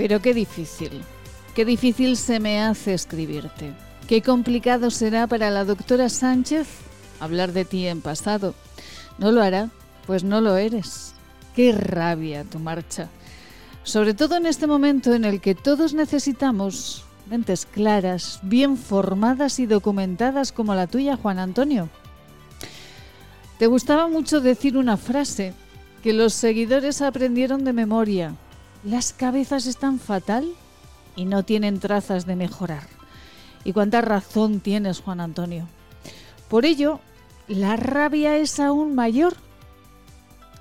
Pero qué difícil, qué difícil se me hace escribirte. Qué complicado será para la doctora Sánchez hablar de ti en pasado. No lo hará, pues no lo eres. Qué rabia tu marcha. Sobre todo en este momento en el que todos necesitamos mentes claras, bien formadas y documentadas como la tuya, Juan Antonio. Te gustaba mucho decir una frase que los seguidores aprendieron de memoria. Las cabezas están fatal y no tienen trazas de mejorar. Y cuánta razón tienes, Juan Antonio. Por ello, la rabia es aún mayor.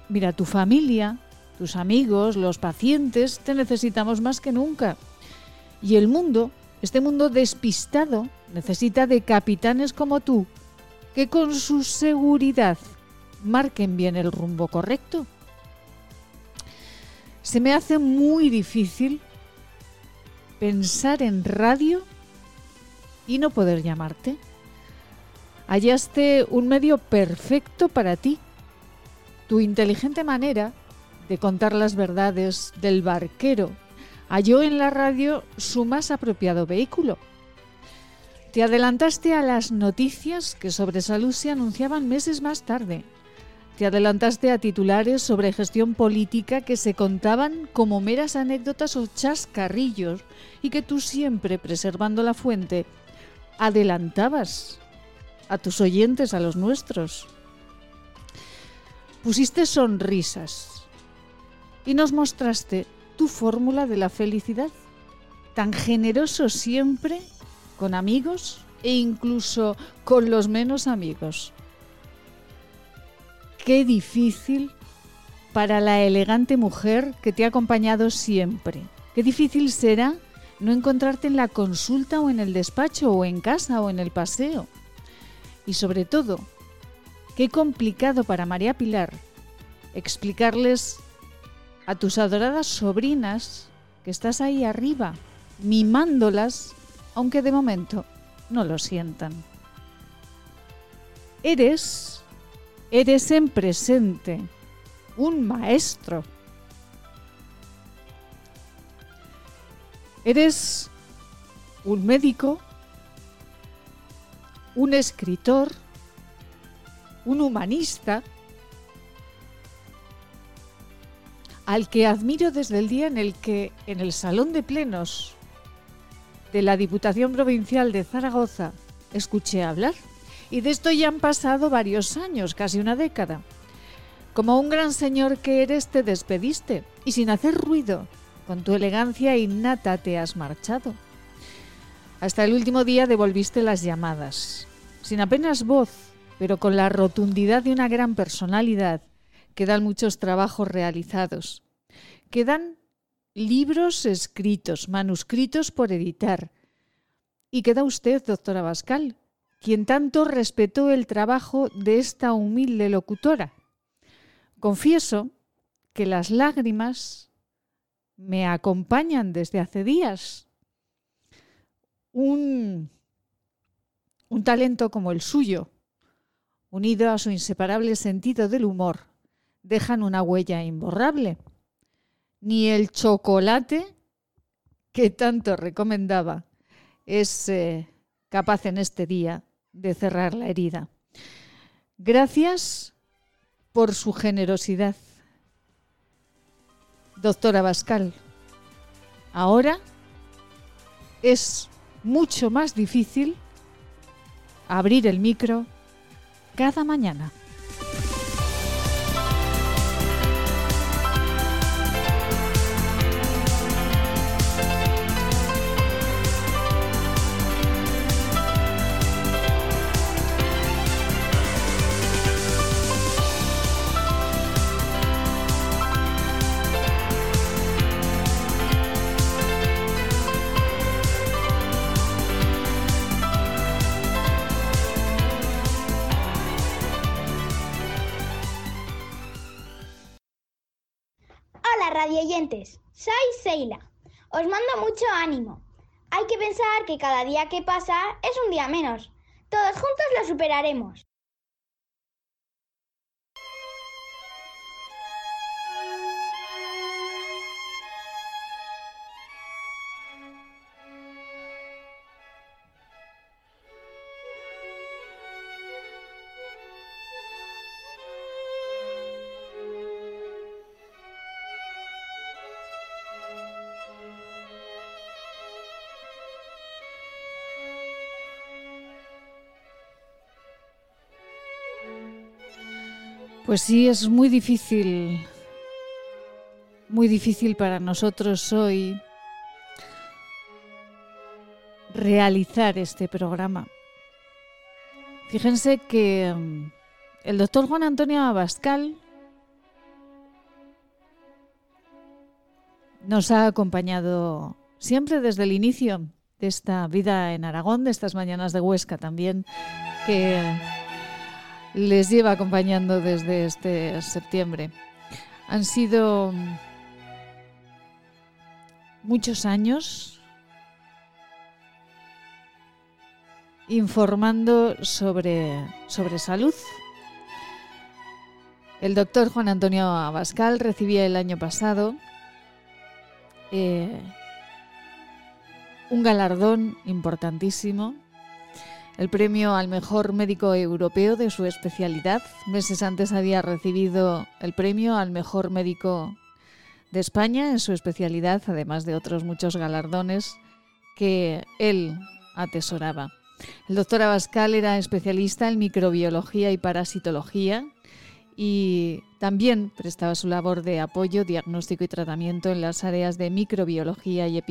Mira, tu familia, tus amigos, los pacientes, te necesitamos más que nunca. Y el mundo, este mundo despistado, necesita de capitanes como tú, que con su seguridad marquen bien el rumbo correcto. Se me hace muy difícil pensar en radio y no poder llamarte. Hallaste un medio perfecto para ti. Tu inteligente manera de contar las verdades del barquero halló en la radio su más apropiado vehículo. Te adelantaste a las noticias que sobre salud se anunciaban meses más tarde. Te adelantaste a titulares sobre gestión política que se contaban como meras anécdotas o chascarrillos y que tú siempre, preservando la fuente, adelantabas a tus oyentes, a los nuestros. Pusiste sonrisas y nos mostraste tu fórmula de la felicidad, tan generoso siempre con amigos e incluso con los menos amigos. Qué difícil para la elegante mujer que te ha acompañado siempre. Qué difícil será no encontrarte en la consulta o en el despacho o en casa o en el paseo. Y sobre todo, qué complicado para María Pilar explicarles a tus adoradas sobrinas que estás ahí arriba, mimándolas, aunque de momento no lo sientan. Eres, eres en presente, un maestro Eres un médico, un escritor, un humanista, al que admiro desde el día en el que en el Salón de Plenos de la Diputación Provincial de Zaragoza escuché hablar. Y de esto ya han pasado varios años, casi una década. Como un gran señor que eres, te despediste y sin hacer ruido con tu elegancia innata te has marchado. Hasta el último día devolviste las llamadas, sin apenas voz, pero con la rotundidad de una gran personalidad. Quedan muchos trabajos realizados. Quedan libros escritos, manuscritos por editar. Y queda usted, doctora Bascal, quien tanto respetó el trabajo de esta humilde locutora. Confieso que las lágrimas me acompañan desde hace días. Un, talento como el suyo, unido a su inseparable sentido del humor, dejan una huella imborrable. Ni el chocolate que tanto recomendaba es eh, capaz en este día de cerrar la herida. Gracias por su generosidad doctora Bascal. Ahora es mucho más difícil abrir el micro cada mañana. Oyentes, soy Seila. Os mando mucho ánimo. Hay que pensar que cada día que pasa es un día menos. Todos juntos lo superaremos. Pues sí, es muy difícil, muy difícil para nosotros hoy realizar este programa. Fíjense que mm, el doctor Juan Antonio Abascal nos ha acompañado siempre desde el inicio de esta vida en Aragón, de estas mañanas de Huesca también, que les lleva acompañando desde este septiembre. Han sido muchos años informando sobre, sobre salud. El doctor Juan Antonio Abascal recibía el año pasado eh, un galardón importantísimo, el premio al mejor médico europeo de su especialidad. Meses antes había recibido el premio al mejor médico de España en su especialidad, además de otros muchos galardones que él atesoraba. El doctor Abascal era especialista en microbiología y parasitología y también prestaba su labor de apoyo, diagnóstico y tratamiento en las áreas de microbiología y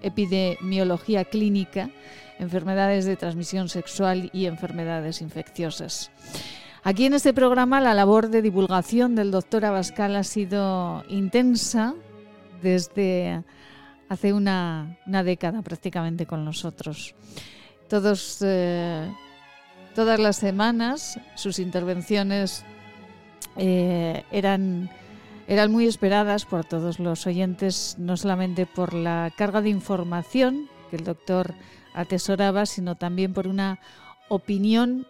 epidemiología clínica, enfermedades de transmisión sexual y enfermedades infecciosas. Aquí en este programa la labor de divulgación del doctor Abascal ha sido intensa desde hace una, década prácticamente con nosotros. Todos, eh, todas las semanas sus intervenciones eh, eran, eran muy esperadas por todos los oyentes, no solamente por la carga de información que el doctor atesoraba, sino también por una opinión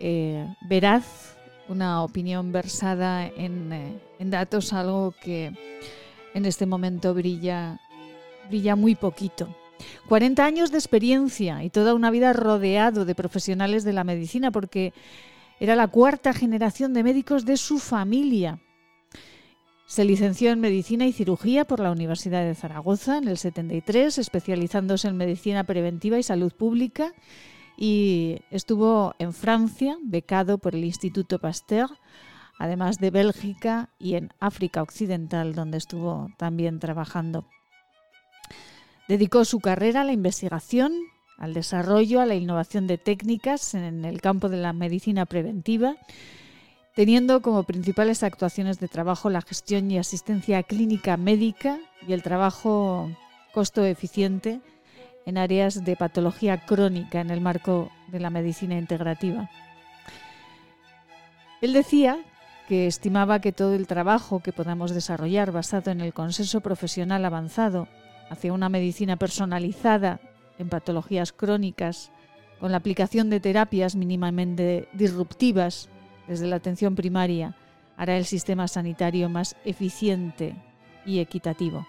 eh, veraz, una opinión versada en, eh, en, datos, algo que en este momento brilla, brilla muy poquito. 40 años de experiencia y toda una vida rodeado de profesionales de la medicina, porque era la cuarta generación de médicos de su familia. Se licenció en Medicina y Cirugía por la Universidad de Zaragoza en el 73, especializándose en Medicina Preventiva y Salud Pública y estuvo en Francia, becado por el Instituto Pasteur, además de Bélgica y en África Occidental, donde estuvo también trabajando. Dedicó su carrera a la investigación, al desarrollo, a la innovación de técnicas en el campo de la medicina preventiva, teniendo como principales actuaciones de trabajo la gestión y asistencia clínica médica y el trabajo costo eficiente en áreas de patología crónica en el marco de la medicina integrativa. Él decía que estimaba que todo el trabajo que podamos desarrollar basado en el consenso profesional avanzado hacia una medicina personalizada en patologías crónicas, con la aplicación de terapias mínimamente disruptivas desde la atención primaria, hará el sistema sanitario más eficiente y equitativo.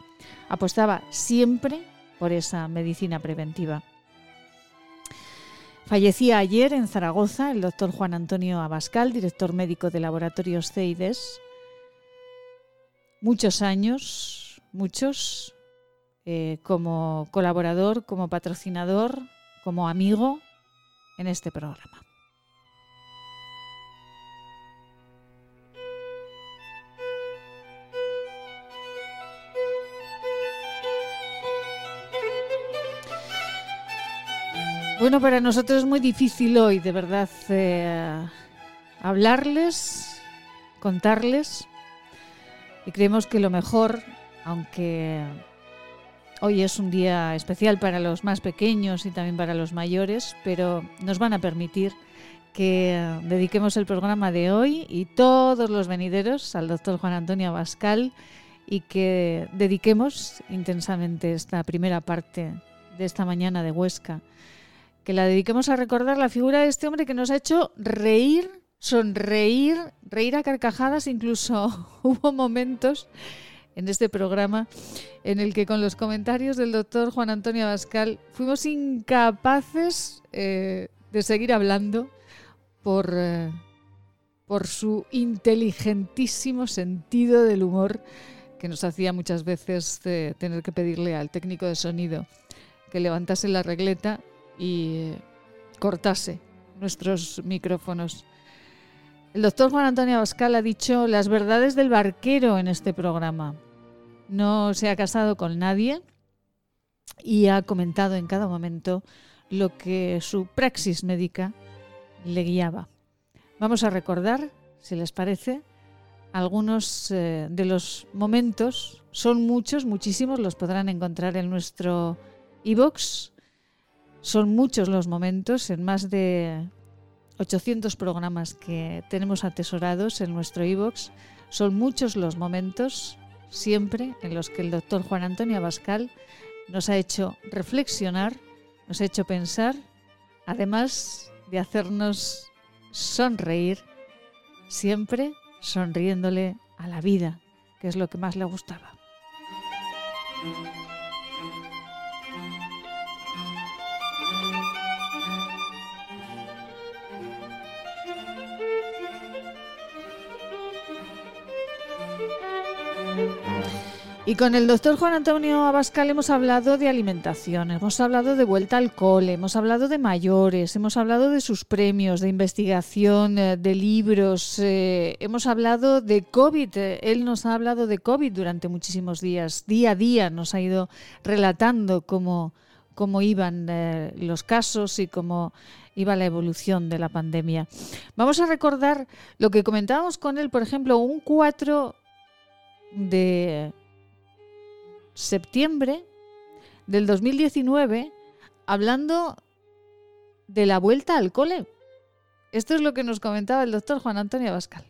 Apostaba siempre por esa medicina preventiva. Fallecía ayer en Zaragoza el doctor Juan Antonio Abascal, director médico de Laboratorios CEIDES. Muchos años, muchos, eh, como colaborador, como patrocinador, como amigo en este programa. Bueno, para nosotros es muy difícil hoy, de verdad, eh, hablarles, contarles. Y creemos que lo mejor, aunque hoy es un día especial para los más pequeños y también para los mayores, pero nos van a permitir que dediquemos el programa de hoy y todos los venideros al doctor Juan Antonio Abascal y que dediquemos intensamente esta primera parte de esta mañana de Huesca que la dediquemos a recordar la figura de este hombre que nos ha hecho reír, sonreír, reír a carcajadas, incluso hubo momentos en este programa en el que con los comentarios del doctor Juan Antonio Abascal fuimos incapaces eh, de seguir hablando por, eh, por su inteligentísimo sentido del humor que nos hacía muchas veces eh, tener que pedirle al técnico de sonido que levantase la regleta y cortase nuestros micrófonos. El doctor Juan Antonio Abascal ha dicho las verdades del barquero en este programa. No se ha casado con nadie y ha comentado en cada momento lo que su praxis médica le guiaba. Vamos a recordar, si les parece, algunos eh, de los momentos. Son muchos, muchísimos, los podrán encontrar en nuestro iBox. Son muchos los momentos en más de 800 programas que tenemos atesorados en nuestro iBox. Son muchos los momentos siempre en los que el doctor Juan Antonio Abascal nos ha hecho reflexionar, nos ha hecho pensar, además de hacernos sonreír, siempre sonriéndole a la vida, que es lo que más le gustaba. Y con el doctor Juan Antonio Abascal hemos hablado de alimentación, hemos hablado de vuelta al cole, hemos hablado de mayores, hemos hablado de sus premios, de investigación, eh, de libros, eh, hemos hablado de COVID. Él nos ha hablado de COVID durante muchísimos días. Día a día nos ha ido relatando cómo, cómo iban eh, los casos y cómo iba la evolución de la pandemia. Vamos a recordar lo que comentábamos con él, por ejemplo, un 4 de septiembre del 2019 hablando de la vuelta al cole. Esto es lo que nos comentaba el doctor Juan Antonio Bascal.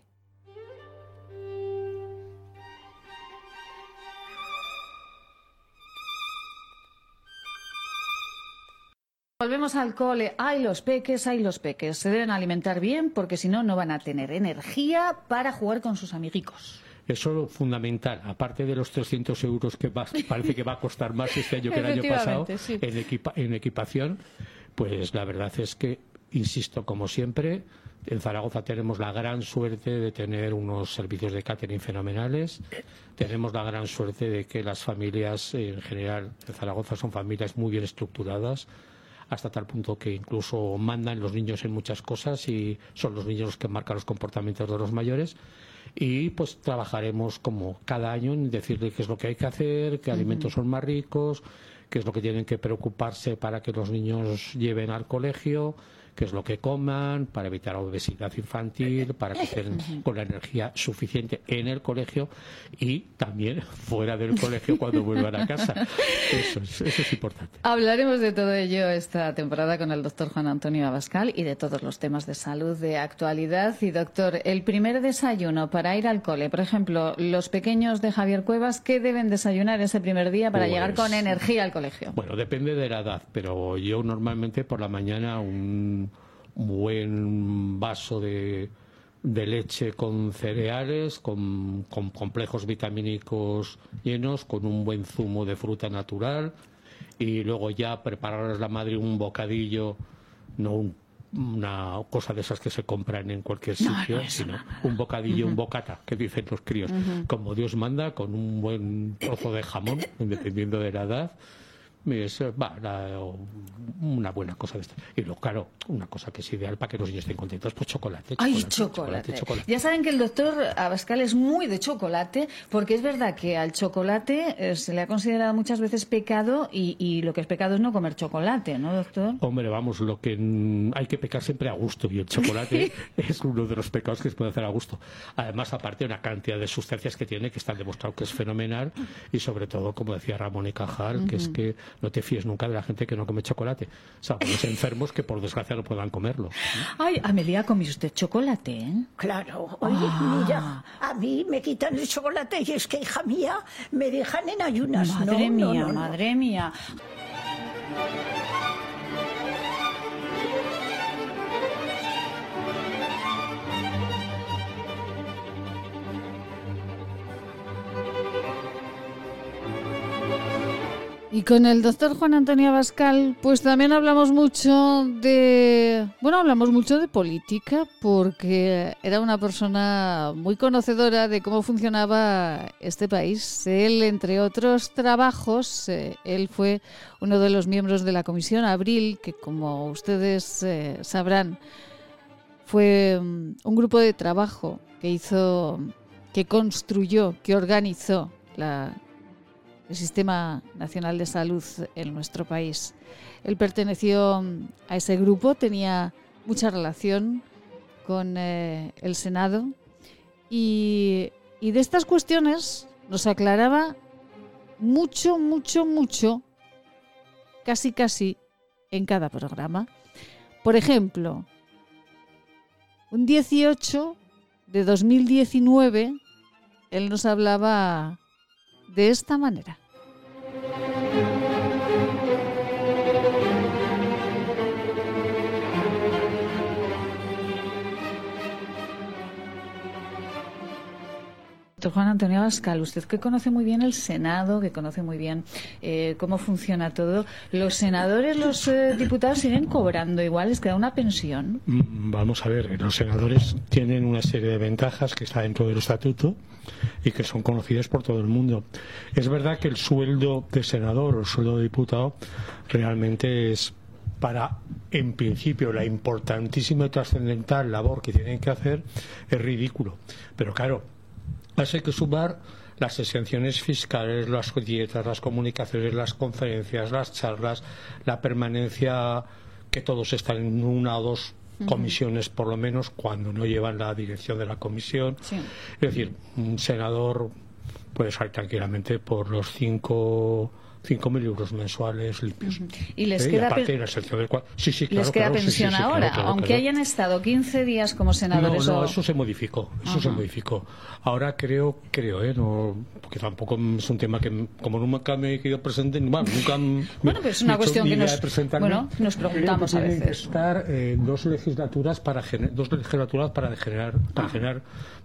Volvemos al cole. Hay los peques, hay los peques. Se deben alimentar bien porque si no, no van a tener energía para jugar con sus amiguitos. Eso es fundamental, aparte de los 300 euros que parece que va a costar más este año que el año pasado en, equipación, pues la verdad es que, insisto, como siempre, en Zaragoza tenemos la gran suerte de tener unos servicios de catering fenomenales. Tenemos la gran suerte de que las familias en general en Zaragoza son familias muy bien estructuradas hasta tal punto que incluso mandan los niños en muchas cosas y son los niños los que marcan los comportamientos de los mayores y pues trabajaremos como cada año en decirle qué es lo que hay que hacer, qué alimentos son más ricos, qué es lo que tienen que preocuparse para que los niños lleven al colegio, qué es lo que coman, para evitar obesidad infantil, para que estén con la energía suficiente en el colegio y también fuera del colegio cuando vuelvan a casa. Eso es, importante. Hablaremos de todo ello esta temporada con el doctor Juan Antonio Abascal y de todos los temas de salud de actualidad. Y doctor, el primer desayuno para ir al cole, por ejemplo, los pequeños de Javier Cuevas, ¿qué deben desayunar ese primer día para llegar con pues, energía al colegio? Bueno, depende de la edad, pero yo normalmente por la mañana un buen vaso de, leche con cereales, con, complejos vitamínicos llenos, con un buen zumo de fruta natural y luego ya prepararles la madre un bocadillo, no una cosa de esas que se compran en cualquier sitio, sino un bocadillo, un bocata, que dicen los críos, como Dios manda, con un buen trozo de jamón, dependiendo de la edad, es una buena cosa de esto. Y luego, claro, una cosa que es ideal para que los niños estén contentos, pues chocolate. Ay, chocolate, Ya saben que el doctor Abascal es muy de chocolate, porque es verdad que al chocolate eh, se le ha considerado muchas veces pecado y, lo que es pecado es no comer chocolate, ¿no, doctor? Hombre, vamos, lo que hay que pecar siempre a gusto y el chocolate es uno de los pecados que se puede hacer a gusto. Además, aparte, una cantidad de sustancias que tiene que están demostrado que es fenomenal y sobre todo, como decía Ramón y Cajal, que es que no te fíes nunca de la gente que no come chocolate. O sea, los enfermos que por desgracia no puedan comerlo. Ay, Amelia, ¿come usted chocolate? Eh? Claro. Oye, ah. mira, a mí me quitan el chocolate y es que, hija mía, me dejan en ayunas. Madre mía, madre mía. Y con el doctor Juan Antonio Abascal, pues también hablamos mucho de, bueno, hablamos mucho de política, porque era una persona muy conocedora de cómo funcionaba este país. Él, entre otros trabajos, eh, él fue uno de los miembros de la Comisión Abril, que como ustedes eh, sabrán, Fue mm, un grupo de trabajo que hizo, que construyó, que organizó el Sistema Nacional de Salud en nuestro país. Él perteneció a ese grupo, tenía mucha relación con eh, el Senado y, y de estas cuestiones nos aclaraba mucho, mucho, mucho, casi, casi en cada programa. Por ejemplo, un 18 de 2019, él nos hablaba de esta manera. Doctor Juan Antonio Abascal, usted que conoce muy bien el Senado, que conoce muy bien eh, cómo funciona todo, ¿los senadores, los eh, diputados siguen cobrando igual? ¿Les queda una pensión? Mm, vamos a ver, los senadores tienen una serie de ventajas que está dentro del estatuto y que son conocidas por todo el mundo. Es verdad que el sueldo de senador o el sueldo de diputado realmente es para, en principio, la importantísima y trascendental labor que tienen que hacer es ridículo. Pero claro, hay que sumar las exenciones fiscales, las dietas, las comunicaciones, las conferencias, las charlas, la permanencia que todos están en una o dos comisiones por lo menos cuando no llevan la dirección de la comisión. Es decir, un senador puede salir tranquilamente por los cinco 5.000 euros mensuales limpios. Y les ¿Eh? queda, les queda pensión ahora, aunque hayan estado 15 días como senadores. No, no, eso se modificó. Eso se modificó. Ahora creo, creo, ¿eh? No, porque tampoco es un tema que, como nunca me he quedado presente, bueno, nunca. bueno, pero es una cuestión que nos, bueno, nos preguntamos a veces. Que estar eh, dos legislaturas para dos legislaturas para generar, para ah. generar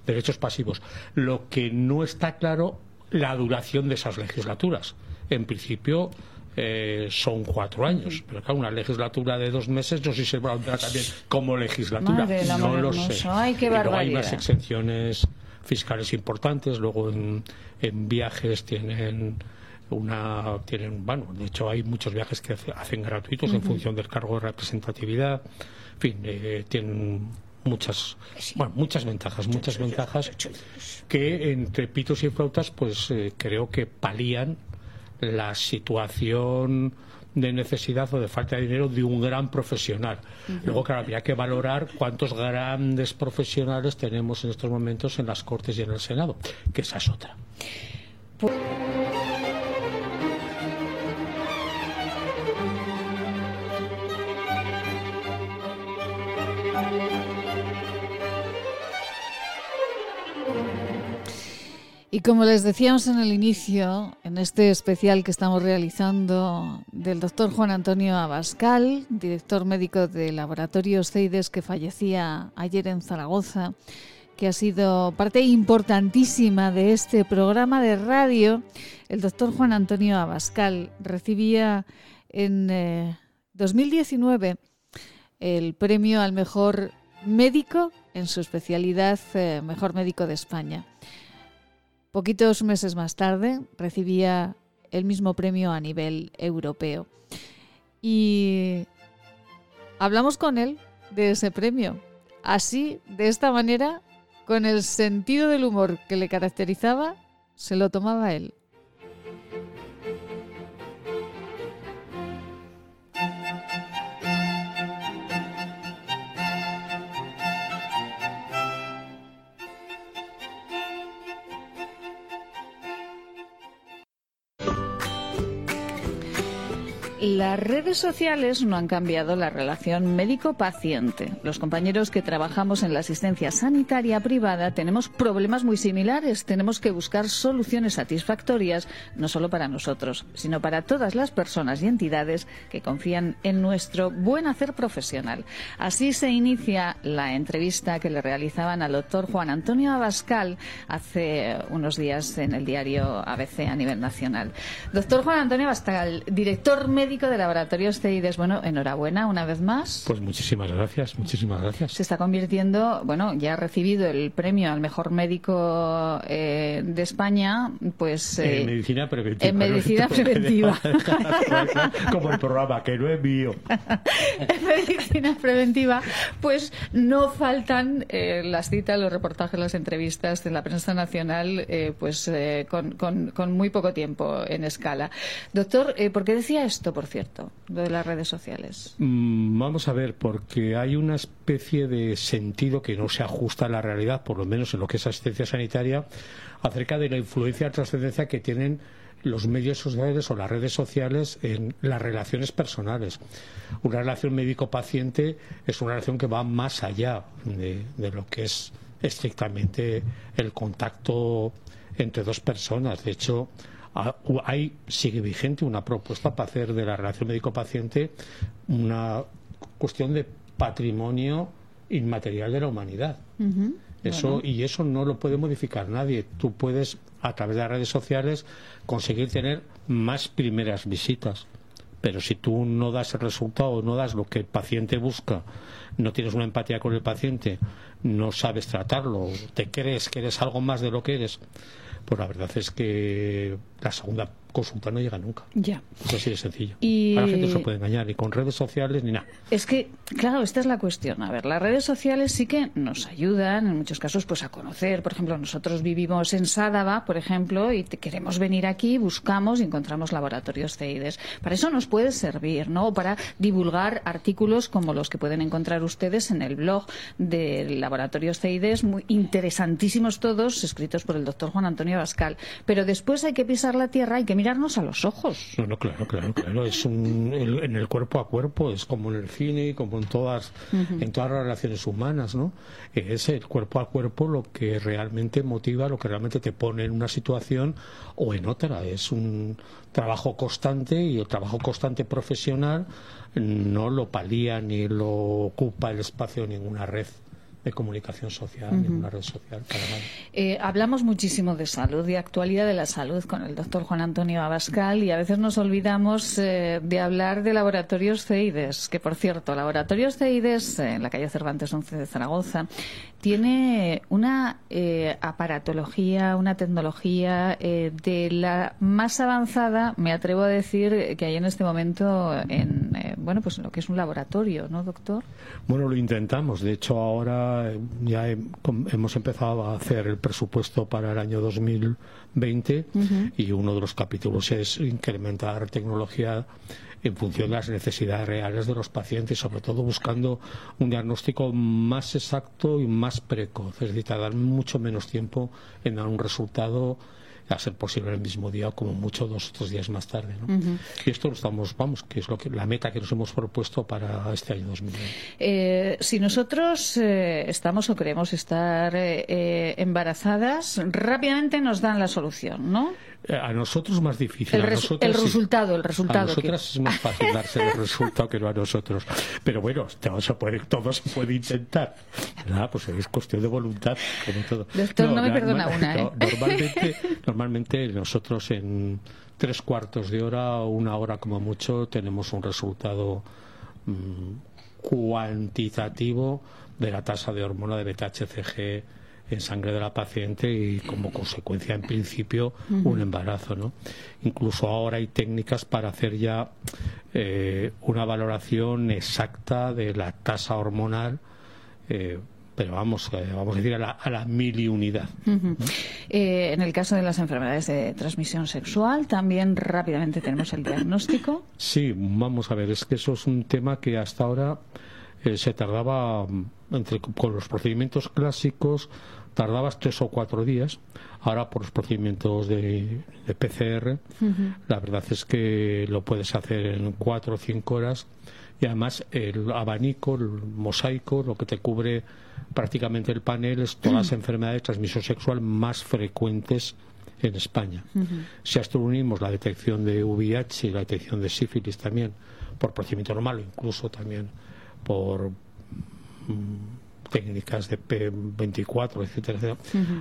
derechos pasivos. Lo que no está claro la duración de esas legislaturas en principio eh, son cuatro años. Pero claro, una legislatura de dos meses no sé si se va también como legislatura. no lo sé. Ay, qué hay más exenciones fiscales importantes. Luego en, viajes tienen una tienen bueno de hecho hay muchos viajes que hacen gratuitos en función del cargo de representatividad en fin eh, tienen muchas bueno, muchas ventajas muchas ventajas que entre pitos y flautas pues eh, creo que palían la situación de necesidad o de falta de dinero de un gran profesional. Luego, claro, habría que valorar cuántos grandes profesionales tenemos en estos momentos en las Cortes y en el Senado, que esa es otra. Y como les decíamos en el inicio, en este especial que estamos realizando del doctor Juan Antonio Abascal, director médico de Laboratorios CEIDES que fallecía ayer en Zaragoza, que ha sido parte importantísima de este programa de radio, el doctor Juan Antonio Abascal recibía en 2019 eh, el premio al mejor médico en su especialidad, eh, mejor médico de España. Poquitos meses más tarde recibía el mismo premio a nivel europeo. Y hablamos con él de ese premio. Así, de esta manera, con el sentido del humor que le caracterizaba, se lo tomaba él. Las redes sociales no han cambiado la relación médico-paciente. Los compañeros que trabajamos en la asistencia sanitaria privada tenemos problemas muy similares. Tenemos que buscar soluciones satisfactorias, no solo para nosotros, sino para todas las personas y entidades que confían en nuestro buen hacer profesional. Así se inicia la entrevista que le realizaban al doctor Juan Antonio Abascal hace unos días en el diario ABC a nivel nacional. Doctor Juan Antonio Abascal, director médico médico de Laboratorios CEIDES. Bueno, enhorabuena una vez más. Pues muchísimas gracias, muchísimas gracias. Se está convirtiendo, bueno, ya ha recibido el premio al mejor médico eh, de España, pues... en eh, medicina preventiva. En medicina preventiva. Como el programa, que no es mío. en medicina preventiva, pues no faltan eh, las citas, los reportajes, las entrevistas de la prensa nacional, pues con, con, con, muy poco tiempo en escala. Doctor, ¿por qué decía esto, por cierto, de las redes sociales? Mm, vamos a ver, porque hay una especie de sentido que no se ajusta a la realidad, por lo menos en lo que es asistencia sanitaria, acerca de la influencia y trascendencia que tienen los medios sociales o las redes sociales en las relaciones personales. Una relación médico-paciente es una relación que va más allá de, lo que es estrictamente el contacto entre dos personas. De hecho, hay, sigue vigente una propuesta para hacer de la relación médico-paciente una cuestión de patrimonio inmaterial de la humanidad. Eso, Y eso no lo puede modificar nadie. Tú puedes, a través de las redes sociales, conseguir tener más primeras visitas. Pero si tú no das el resultado, no das lo que el paciente busca, no tienes una empatía con el paciente, no sabes tratarlo, te crees que eres algo más de lo que eres, pues la verdad es que la segunda consulta no llega nunca. Ya. Es así de sencillo. Y... A la gente se puede engañar ni con redes sociales ni nada. Es que, claro, esta es la cuestión. A ver, las redes sociales sí que nos ayudan en muchos casos pues a conocer. Por ejemplo, nosotros vivimos en Sádava, por ejemplo, y queremos venir aquí, buscamos y encontramos laboratorios CEIDES. Para eso nos puede servir, ¿no? Para divulgar artículos como los que pueden encontrar ustedes en el blog del Laboratorios CEIDES, muy interesantísimos todos, escritos por el doctor Juan Antonio Bascal. Pero después hay que pisar la tierra, hay que mirarnos a los ojos. No, no, claro, claro, claro. Es un, en el cuerpo a cuerpo, es como en el cine, como en todas, en todas las relaciones humanas, ¿no? Es el cuerpo a cuerpo lo que realmente motiva, lo que realmente te pone en una situación o en otra. Es un trabajo constante y el trabajo constante profesional no lo palía ni lo ocupa el espacio de ninguna red de comunicación social, en una red social. Eh, hablamos muchísimo de salud, de actualidad de la salud con el doctor Juan Antonio Abascal y a veces nos olvidamos eh, de hablar de laboratorios CEIDES, que por cierto, laboratorios CEIDES en la calle Cervantes 11 de Zaragoza tiene una eh, aparatología, una tecnología de la más avanzada, me atrevo a decir, que hay en este momento en, bueno, pues en lo que es un laboratorio, ¿no, doctor? Bueno, lo intentamos. De hecho, ahora ya hemos empezado a hacer el presupuesto para el año 2020 y uno de los capítulos es incrementar tecnología en función de las necesidades reales de los pacientes, sobre todo buscando un diagnóstico más exacto y más precoz, es decir, tardar mucho menos tiempo en dar un resultado a ser posible el mismo día o como mucho dos o tres días más tarde. Y esto lo estamos, vamos, que es lo que, la meta que nos hemos propuesto para este año 2020. Eh, si nosotros eh, estamos o queremos estar eh, embarazadas, rápidamente nos dan la solución, ¿no? A nosotros más difícil. El, a nosotros, resultado, el resultado. A nosotras es más fácil darse el resultado que no a nosotros. Pero bueno, todo se puede, todo se puede intentar. Pues es cuestión de voluntad, como todo. Doctor, no, me perdona una. ¿eh? normalmente, normalmente nosotros en tres cuartos de hora o una hora como mucho tenemos un resultado mm, cuantitativo de la tasa de hormona de beta-HCG en sangre de la paciente y como consecuencia en principio un embarazo ¿no? incluso ahora hay técnicas para hacer ya eh, una valoración exacta de la tasa hormonal eh, pero vamos, eh, vamos a decir a la, a la miliunidad. en el caso de las enfermedades de transmisión sexual, también rápidamente tenemos el diagnóstico. Sí, vamos a ver, es que eso es un tema que hasta ahora se tardaba entre, con los procedimientos clásicos tardabas tres o cuatro días. Ahora por los procedimientos de, PCR, la verdad es que lo puedes hacer en cuatro o cinco horas y además el abanico, el mosaico, lo que te cubre prácticamente el panel es todas las enfermedades de transmisión sexual más frecuentes en España. Si a esto unimos la detección de VIH y la detección de sífilis también por procedimiento normal o incluso también por mm, técnicas de P24, etcétera,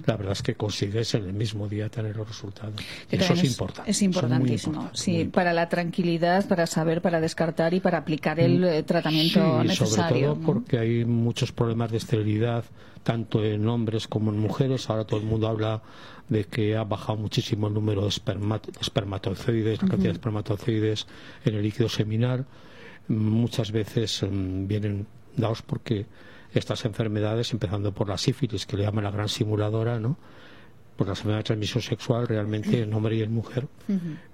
la verdad es que consigues en el mismo día tener los resultados. eso es, importante. Es importantísimo, sí, para la tranquilidad, para saber, para descartar y para aplicar el mm. eh, tratamiento sí, necesario. Sobre todo porque hay muchos problemas de esterilidad, tanto en hombres como en mujeres. Ahora todo el mundo habla de que ha bajado muchísimo el número de espermatozoides, la cantidad de espermatozoides en el líquido seminal. Muchas veces mm, vienen dados porque estas enfermedades, empezando por la sífilis, que le llaman la gran simuladora, ¿no? Por la enfermedad de transmisión sexual realmente en hombre y en mujer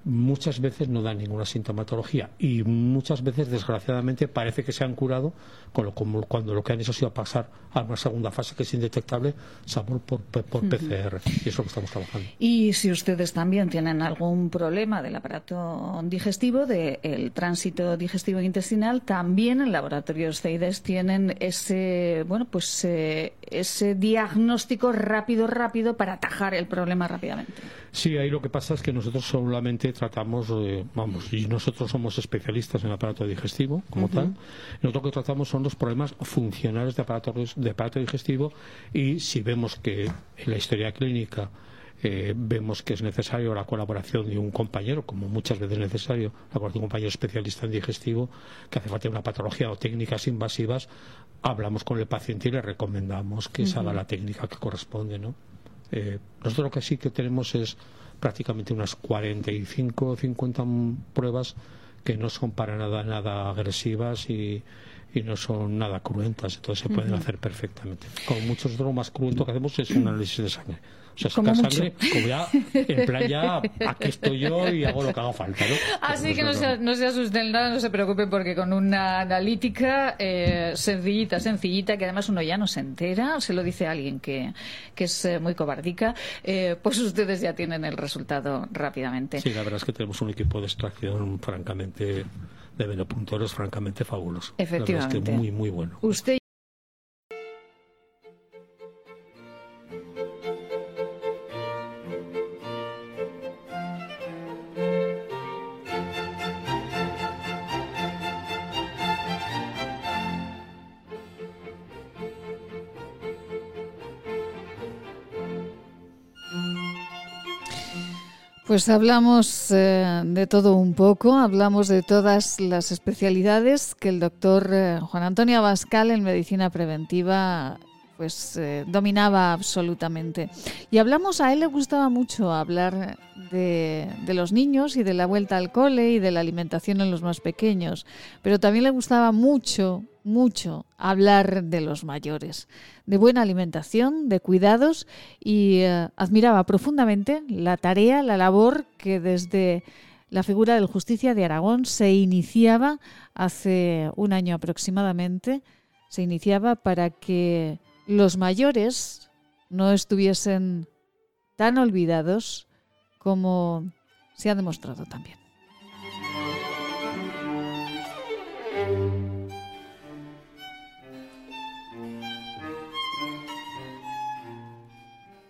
muchas veces no dan ninguna sintomatología y muchas veces desgraciadamente parece que se han curado con lo, como, cuando lo que han hecho ha sido pasar a una segunda fase que es indetectable sabor por, por PCR y eso es lo que estamos trabajando. Y si ustedes también tienen algún problema del aparato digestivo del tránsito digestivo intestinal también en laboratorios CEIDES tienen ese bueno pues eh, ese diagnóstico rápido rápido para atajar el problema rápidamente. Sí, ahí lo que pasa es que nosotros solamente tratamos, eh, vamos, y nosotros somos especialistas en aparato digestivo como tal. Nosotros lo que tratamos son los problemas funcionales de aparato, de aparato digestivo y si vemos que en la historia clínica eh, vemos que es necesario la colaboración de un compañero, como muchas veces es necesario, la colaboración de un compañero especialista en digestivo, que hace falta una patología o técnicas invasivas, hablamos con el paciente y le recomendamos que se haga la técnica que corresponde, ¿no? Eh, nosotros lo que sí que tenemos es prácticamente unas 45 o 50 pruebas que no son para nada nada agresivas y, y no son nada cruentas, entonces se pueden hacer perfectamente. Como muchos de lo más cruento que hacemos es un análisis de sangre. O sea, sacar sangre, como ya, en plan ya, aquí estoy yo y hago lo que haga falta, ¿no? Así que no se, no se asusten nada, no se preocupen porque con una analítica eh, sencillita, sencillita, que además uno ya no se entera, se lo dice alguien que, que es eh, muy cobardica, eh, pues ustedes ya tienen el resultado rápidamente. Sí, la verdad es que tenemos un equipo de extracción francamente de venopuntores francamente fabuloso. Efectivamente. muy, muy bueno. Usted Pues hablamos eh, de todo un poco, hablamos de todas las especialidades que el doctor eh, Juan Antonio Abascal en medicina preventiva pues eh, dominaba absolutamente. Y hablamos, a él le gustaba mucho hablar de, los niños y de la vuelta al cole y de la alimentación en los más pequeños, pero también le gustaba mucho, mucho hablar de los mayores, de buena alimentación, de cuidados y eh, admiraba profundamente la tarea, la labor que desde la figura del Justicia de Aragón se iniciaba hace un año aproximadamente, se iniciaba para que los mayores no estuviesen tan olvidados como se ha demostrado también.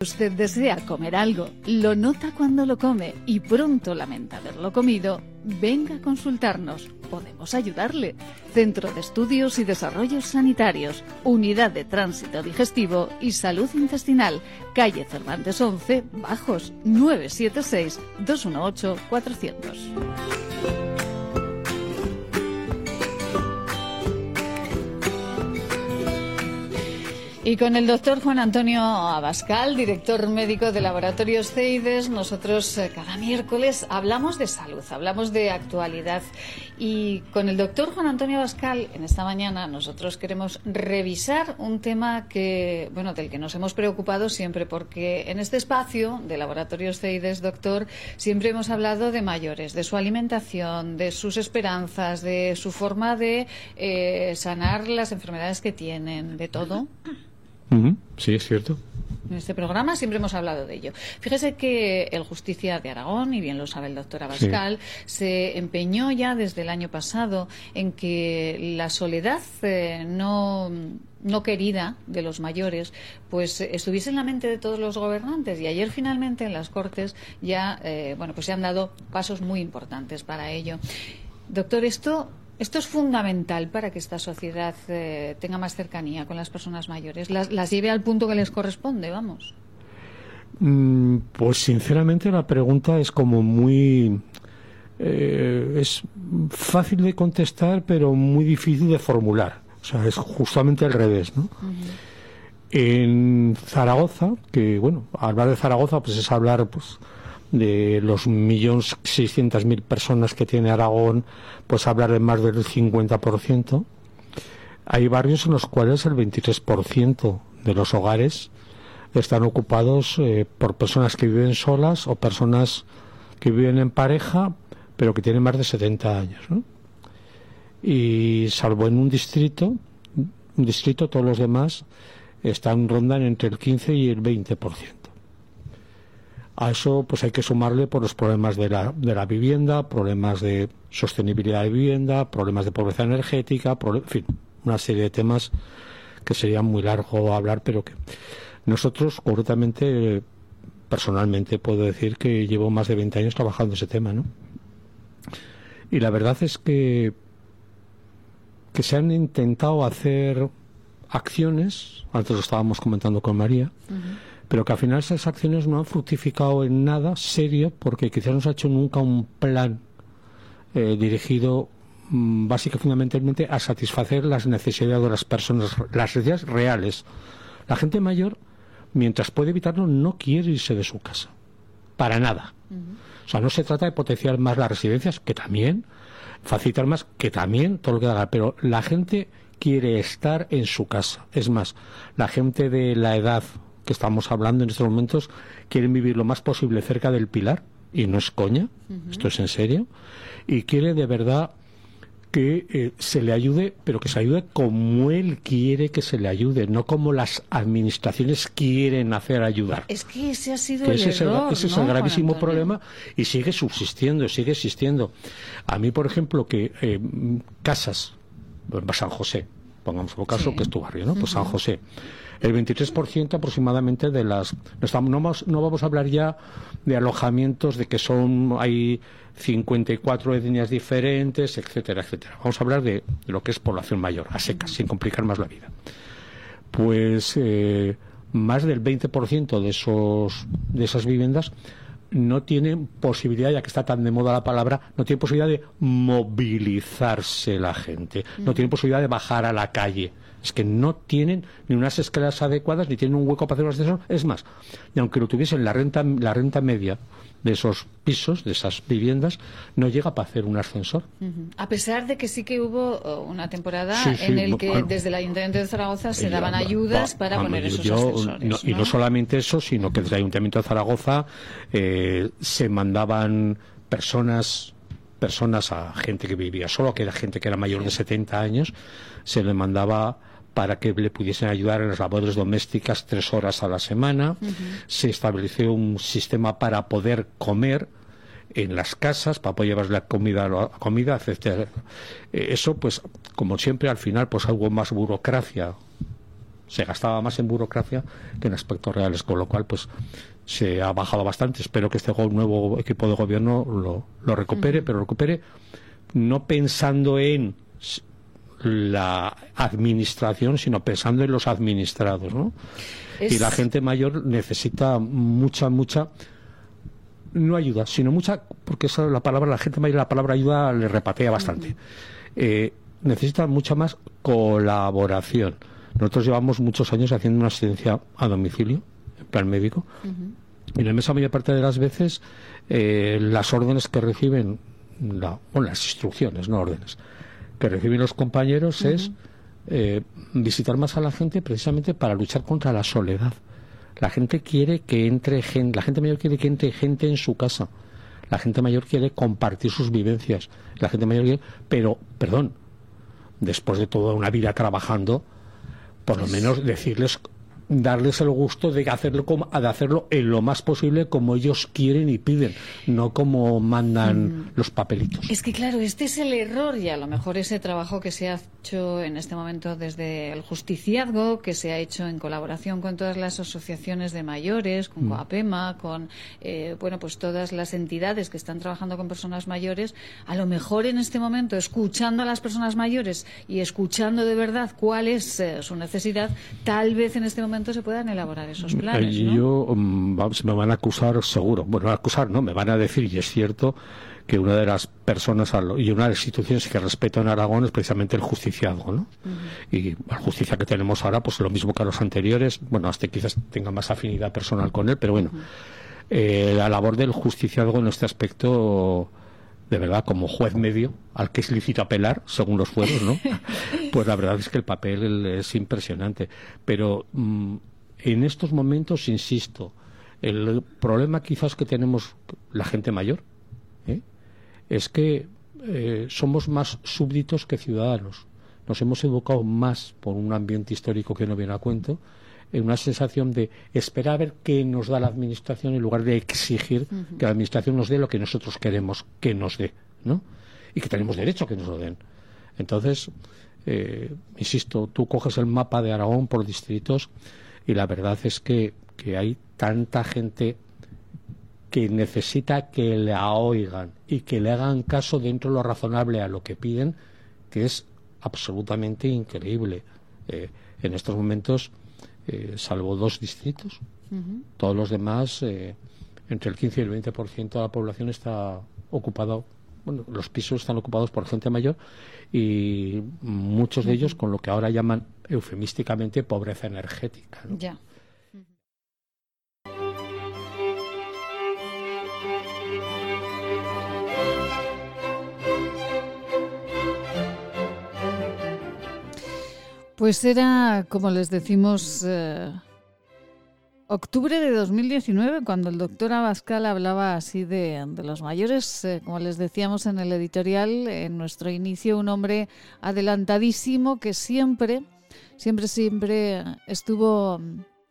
Usted desea comer algo, lo nota cuando lo come y pronto lamenta haberlo comido, venga a consultarnos. Podemos ayudarle. Centro de Estudios y Desarrollos Sanitarios, Unidad de Tránsito Digestivo y Salud Intestinal, calle Cervantes 11, Bajos, 976 Y con el doctor Juan Antonio Abascal, director médico de Laboratorios CEIDES, nosotros eh, cada miércoles hablamos de salud, hablamos de actualidad. Y con el doctor Juan Antonio Abascal, en esta mañana, nosotros queremos revisar un tema que, bueno, del que nos hemos preocupado siempre, porque en este espacio de Laboratorios CEIDES, doctor, siempre hemos hablado de mayores, de su alimentación, de sus esperanzas, de su forma de eh, sanar las enfermedades que tienen, de todo. Sí, es cierto. En este programa siempre hemos hablado de ello. Fíjese que el Justicia de Aragón, y bien lo sabe el doctor Abascal, se empeñó ya desde el año pasado en que la soledad eh, no no querida de los mayores, pues estuviese en la mente de todos los gobernantes. Y ayer finalmente en las Cortes ya, eh, bueno, pues se han dado pasos muy importantes para ello. Doctor, esto Esto es fundamental para que esta sociedad eh, tenga más cercanía con las personas mayores, las, las lleve al punto que les corresponde, vamos. Mm, pues sinceramente la pregunta es como muy eh, es fácil de contestar pero muy difícil de formular o sea es justamente al revés ¿no? en Zaragoza que bueno hablar de Zaragoza pues es hablar pues de los millones seiscientas mil personas que tiene Aragón pues hablar de más del 50% hay barrios en los cuales el 23% de los hogares están ocupados eh, por personas que viven solas o personas que viven en pareja, pero que tienen más de 70 años. Y salvo en un distrito, un distrito, todos los demás están rondan entre el 15 y el 20%. A eso pues hay que sumarle por los problemas de la, de la vivienda, problemas de sostenibilidad de vivienda, problemas de pobreza energética, en fin, una serie de temas que sería muy largo hablar, pero que nosotros, concretamente, personalmente puedo decir que llevo más de 20 años trabajando ese tema, ¿no? Y la verdad es que, que se han intentado hacer acciones, antes lo estábamos comentando con María, pero que al final esas acciones no han fructificado en nada serio porque quizás no se ha hecho nunca un plan eh, dirigido mm, básicamente fundamentalmente a satisfacer las necesidades de las personas, las necesidades reales. La gente mayor mientras puede evitarlo, no quiere irse de su casa. Para nada. O sea, no se trata de potenciar más las residencias, que también, facilitar más, que también, todo lo que haga, pero la gente quiere estar en su casa. Es más, la gente de la edad que estamos hablando en estos momentos quieren vivir lo más posible cerca del pilar, y no es coña, esto es en serio, y quiere de verdad que eh, se le ayude, pero que se ayude como él quiere que se le ayude, no como las administraciones quieren hacer ayudar. Es que ese ha sido el ese error, es el gravísimo problema y sigue subsistiendo, sigue existiendo. A mí, por ejemplo, que eh, casas, San José, pongamos por caso que es tu barrio, ¿no? Pues San José el 23% aproximadamente de las no, vamos, no vamos a hablar ya de alojamientos de que son hay 54 etnias diferentes, etcétera, etcétera. Vamos a hablar de, lo que es población mayor, a secas, sin complicar más la vida. Pues eh, más del 20% de, esos, de esas viviendas no tienen posibilidad, ya que está tan de moda la palabra, no tienen posibilidad de movilizarse la gente, no tienen posibilidad de bajar a la calle. Es que no tienen ni unas escaleras adecuadas, ni tienen un hueco para hacer un ascensor. Es más, y aunque lo tuviesen la renta, la renta media de esos pisos, de esas viviendas, no llega para hacer un ascensor. A pesar de que sí que hubo oh, una temporada en el que desde el Ayuntamiento de Zaragoza se daban ayudas para poner esos ascensores. Y no solamente eso, sino que desde el Ayuntamiento de Zaragoza eh, se mandaban personas personas a gente que vivía solo, que era gente que era mayor de 70 años, se le mandaba para que le pudiesen ayudar en las labores domésticas tres horas a la semana. Se estableció un sistema para poder comer en las casas para poder llevar la comida la comida etcétera. Eh, eso pues como siempre al final pues algo más burocracia. Se gastaba más en burocracia que en aspectos reales con lo cual pues se ha bajado bastante. Espero que este nuevo equipo de gobierno lo, lo recupere pero recupere no pensando en la administración, sino pensando en los administrados, ¿no? Y la gente mayor necesita mucha, mucha no ayuda, sino mucha, porque esa la palabra, la gente mayor, la palabra ayuda le repatea bastante. Eh, necesita mucha más colaboración. Nosotros llevamos muchos años haciendo una asistencia a domicilio, en plan médico, y en la mesa mayor parte de las veces eh, las órdenes que reciben, la, bueno, las instrucciones, no órdenes, que reciben los compañeros es eh, visitar más a la gente precisamente para luchar contra la soledad. La gente quiere que entre gente, la gente mayor quiere que entre gente en su casa. La gente mayor quiere compartir sus vivencias. La gente mayor quiere, pero, perdón, después de toda una vida trabajando, por lo menos decirles darles el gusto de hacerlo, de hacerlo en lo más posible como ellos quieren y piden, no como mandan mm. los papelitos. Es que claro, este es el error y a lo mejor ese trabajo que se ha hecho en este momento desde el justiciazgo, que se ha hecho en colaboración con todas las asociaciones de mayores, con mm. Coapema, con eh, bueno pues todas las entidades que están trabajando con personas mayores, a lo mejor en este momento escuchando a las personas mayores y escuchando de verdad cuál es eh, su necesidad, tal vez en este momento se puedan elaborar esos planes. ¿no? Yo, mm, me van a acusar seguro. Bueno, acusar no, me van a decir, y es cierto, que una de las personas y una de las instituciones que respeto en Aragón es precisamente el justiciado, ¿no? Y la justicia que tenemos ahora, pues lo mismo que a los anteriores, bueno, hasta quizás tenga más afinidad personal con él, pero bueno, eh, la labor del justiciado en este aspecto de verdad, como juez medio, al que es lícito apelar, según los fueros, ¿no? pues la verdad es que el papel es impresionante. Pero mm, en estos momentos, insisto, el problema quizás que tenemos la gente mayor ¿eh? es que eh, somos más súbditos que ciudadanos. Nos hemos educado más por un ambiente histórico que no viene a cuento en una sensación de esperar a ver qué nos da la Administración en lugar de exigir que la Administración nos dé lo que nosotros queremos que nos dé, ¿no? Y que tenemos derecho a que nos lo den. Entonces, eh, insisto, tú coges el mapa de Aragón por distritos y la verdad es que, que hay tanta gente que necesita que le oigan y que le hagan caso dentro de lo razonable a lo que piden, que es absolutamente increíble. Eh, en estos momentos eh, salvo dos distritos. Todos los demás, eh, entre el 15 y el 20% de la población está ocupado, bueno, los pisos están ocupados por gente mayor y muchos de ellos con lo que ahora llaman eufemísticamente pobreza energética. Ya. Pues era, como les decimos, eh, octubre de 2019, cuando el doctor Abascal hablaba así de, los mayores, eh, como les decíamos en el editorial, en nuestro inicio, un hombre adelantadísimo que siempre, siempre, siempre estuvo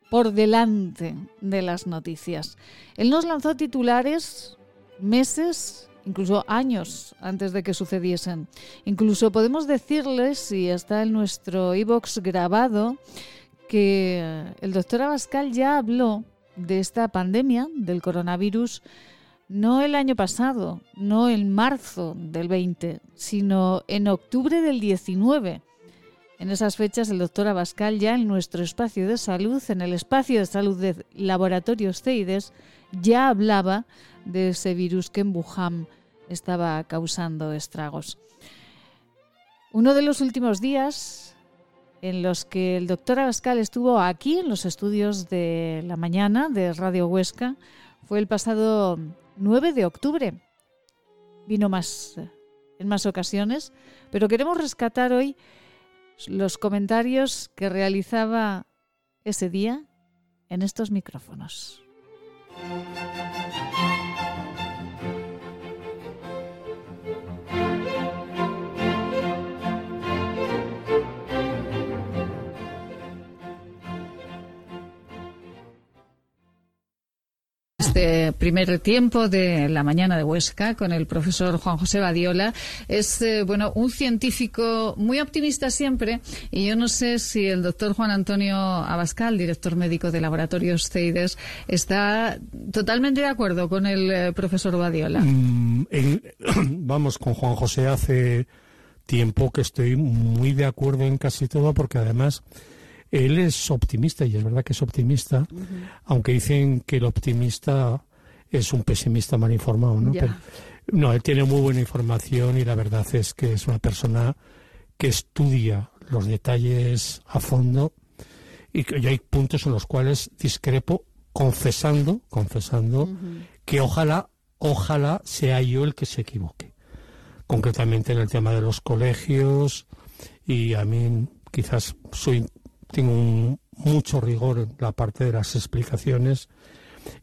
por delante de las noticias. Él nos lanzó titulares meses incluso años antes de que sucediesen. Incluso podemos decirles, y está en nuestro e-box grabado, que el doctor Abascal ya habló de esta pandemia del coronavirus no el año pasado, no en marzo del 20, sino en octubre del 19. En esas fechas el doctor Abascal ya en nuestro espacio de salud, en el espacio de salud de Laboratorios CEIDES, ya hablaba de ese virus que en Wuhan estaba causando estragos. Uno de los últimos días en los que el doctor Abascal estuvo aquí en los estudios de la mañana de Radio Huesca fue el pasado 9 de octubre. Vino más en más ocasiones, pero queremos rescatar hoy los comentarios que realizaba ese día en estos micrófonos. Primer tiempo de la mañana de Huesca con el profesor Juan José Badiola. Es, eh, bueno, un científico muy optimista siempre y yo no sé si el doctor Juan Antonio Abascal, director médico de Laboratorios CEIDES, está totalmente de acuerdo con el eh, profesor Badiola. Mm, vamos, con Juan José hace tiempo que estoy muy de acuerdo en casi todo porque además él es optimista y es verdad que es optimista, aunque dicen que el optimista es un pesimista mal informado, ¿no? no, él tiene muy buena información y la verdad es que es una persona que estudia los detalles a fondo y que hay puntos en los cuales discrepo confesando, confesando que ojalá, ojalá sea yo el que se equivoque. Concretamente en el tema de los colegios y a mí quizás soy tengo mucho rigor en la parte de las explicaciones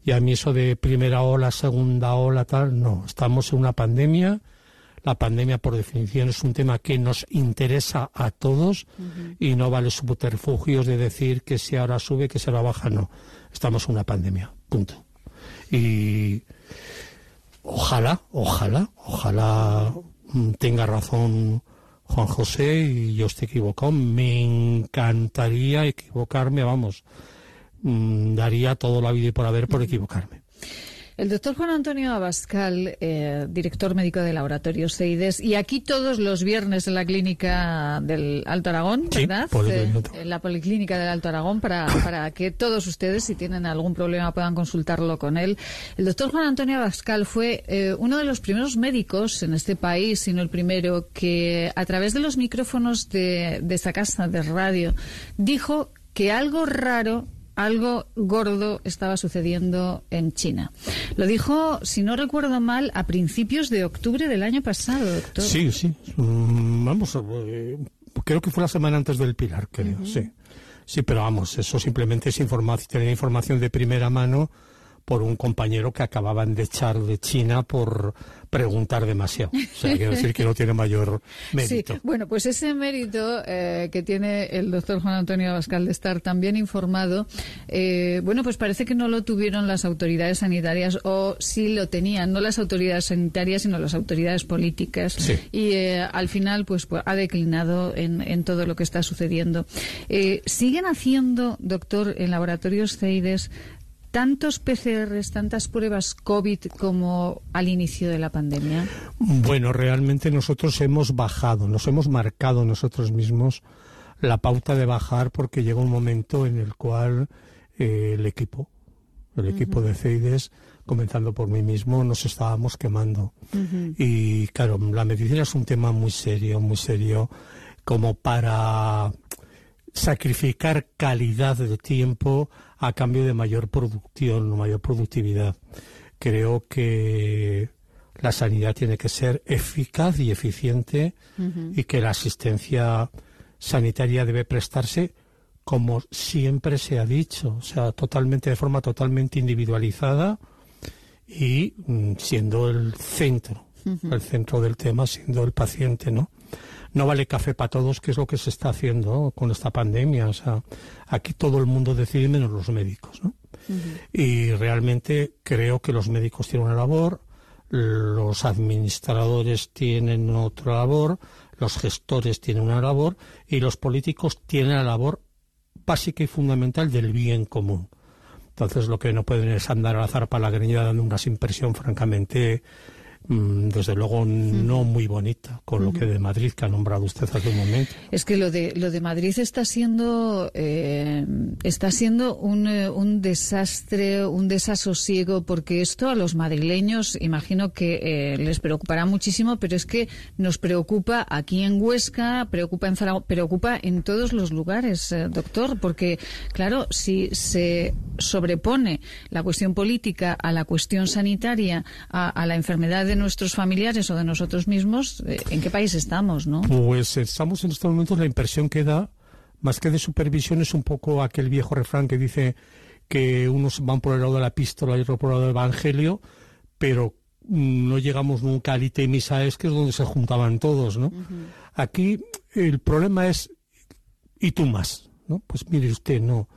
y a mí eso de primera ola, segunda ola, tal, no. Estamos en una pandemia, La pandemia, por definición, es un tema que nos interesa a todos y no vale subterfugios de decir que si ahora sube, que si ahora baja. No, estamos en una pandemia. Punto. Y ojalá, ojalá, ojalá tenga razón Juan José y yo esté equivocado. Me encantaría equivocarme, vamos. Mm, daría todo la vida y por haber por equivocarme. El doctor Juan Antonio Abascal, eh, director médico de Laboratorio CEIDES, y aquí todos los viernes en la clínica del Alto Aragón, ¿verdad? Eh, en la policlínica del Alto Aragón, para, para que todos ustedes, si tienen algún problema, puedan consultarlo con él. El doctor Juan Antonio Abascal fue eh, uno de los primeros médicos en este país, sino el primero, que a través de los micrófonos de, de esta casa de radio dijo que algo raro algo gordo estaba sucediendo en China. Lo dijo, si no recuerdo mal, a principios de octubre del año pasado, doctor. Sí, sí. Mm, vamos, eh, creo que fue la semana antes del Pilar, creo, sí. Sí, pero vamos, eso simplemente es información, tener información de primera mano por un compañero que acababan de echar de China por preguntar demasiado. O sea, quiero decir que no tiene mayor mérito. Sí, bueno, pues ese mérito eh, que tiene el doctor Juan Antonio Abascal de estar tan bien informado, eh, bueno, pues parece que no lo tuvieron las autoridades sanitarias o sí lo tenían, no las autoridades sanitarias, sino las autoridades políticas. Y eh, al final, pues, pues, ha declinado en, en, todo lo que está sucediendo. ¿Siguen haciendo, doctor, en laboratorios CEIDES tantos PCRs, tantas pruebas COVID como al inicio de la pandemia? Bueno, realmente nosotros hemos bajado, nos hemos marcado nosotros mismos la pauta de bajar porque llegó un momento en el cual eh, el equipo, el equipo de CEIDES, comenzando por mí mismo, nos estábamos quemando. Y claro, la medicina es un tema muy serio, muy serio, como para sacrificar calidad de tiempo a cambio de mayor producción, mayor productividad. Creo que la sanidad tiene que ser eficaz y eficiente y que la asistencia sanitaria debe prestarse como siempre se ha dicho, o sea, totalmente de forma totalmente individualizada y mm, siendo el centro, el centro del tema, siendo el paciente, ¿no? No vale café para todos, que es lo que se está haciendo con esta pandemia. O sea, aquí todo el mundo decide menos los médicos, ¿no? Y realmente creo que los médicos tienen una labor, los administradores tienen otra labor, los gestores tienen una labor y los políticos tienen la labor básica y fundamental del bien común. Entonces lo que no pueden es andar al azar para la greñida dando una impresión francamente desde luego no muy bonita con lo que de Madrid que ha nombrado usted hace un momento. Es que lo de lo de Madrid está siendo eh, está siendo un, eh, un, desastre, un desasosiego porque esto a los madrileños imagino que eh, les preocupará muchísimo, pero es que nos preocupa aquí en Huesca, preocupa en Zaragoza, preocupa en todos los lugares, doctor, porque claro, si se sobrepone la cuestión política a la cuestión sanitaria, a, a la enfermedad de nuestros familiares o de nosotros mismos, eh, ¿en qué país estamos, no? Pues estamos en estos momentos, la impresión que da, más que de supervisión, es un poco aquel viejo refrán que dice que unos van por el lado de la pistola y otros por el lado del evangelio, pero no llegamos nunca al y Misaes, que es donde se juntaban todos, ¿no? Aquí el problema es, ¿y tú más? ¿no? Pues mire usted, no.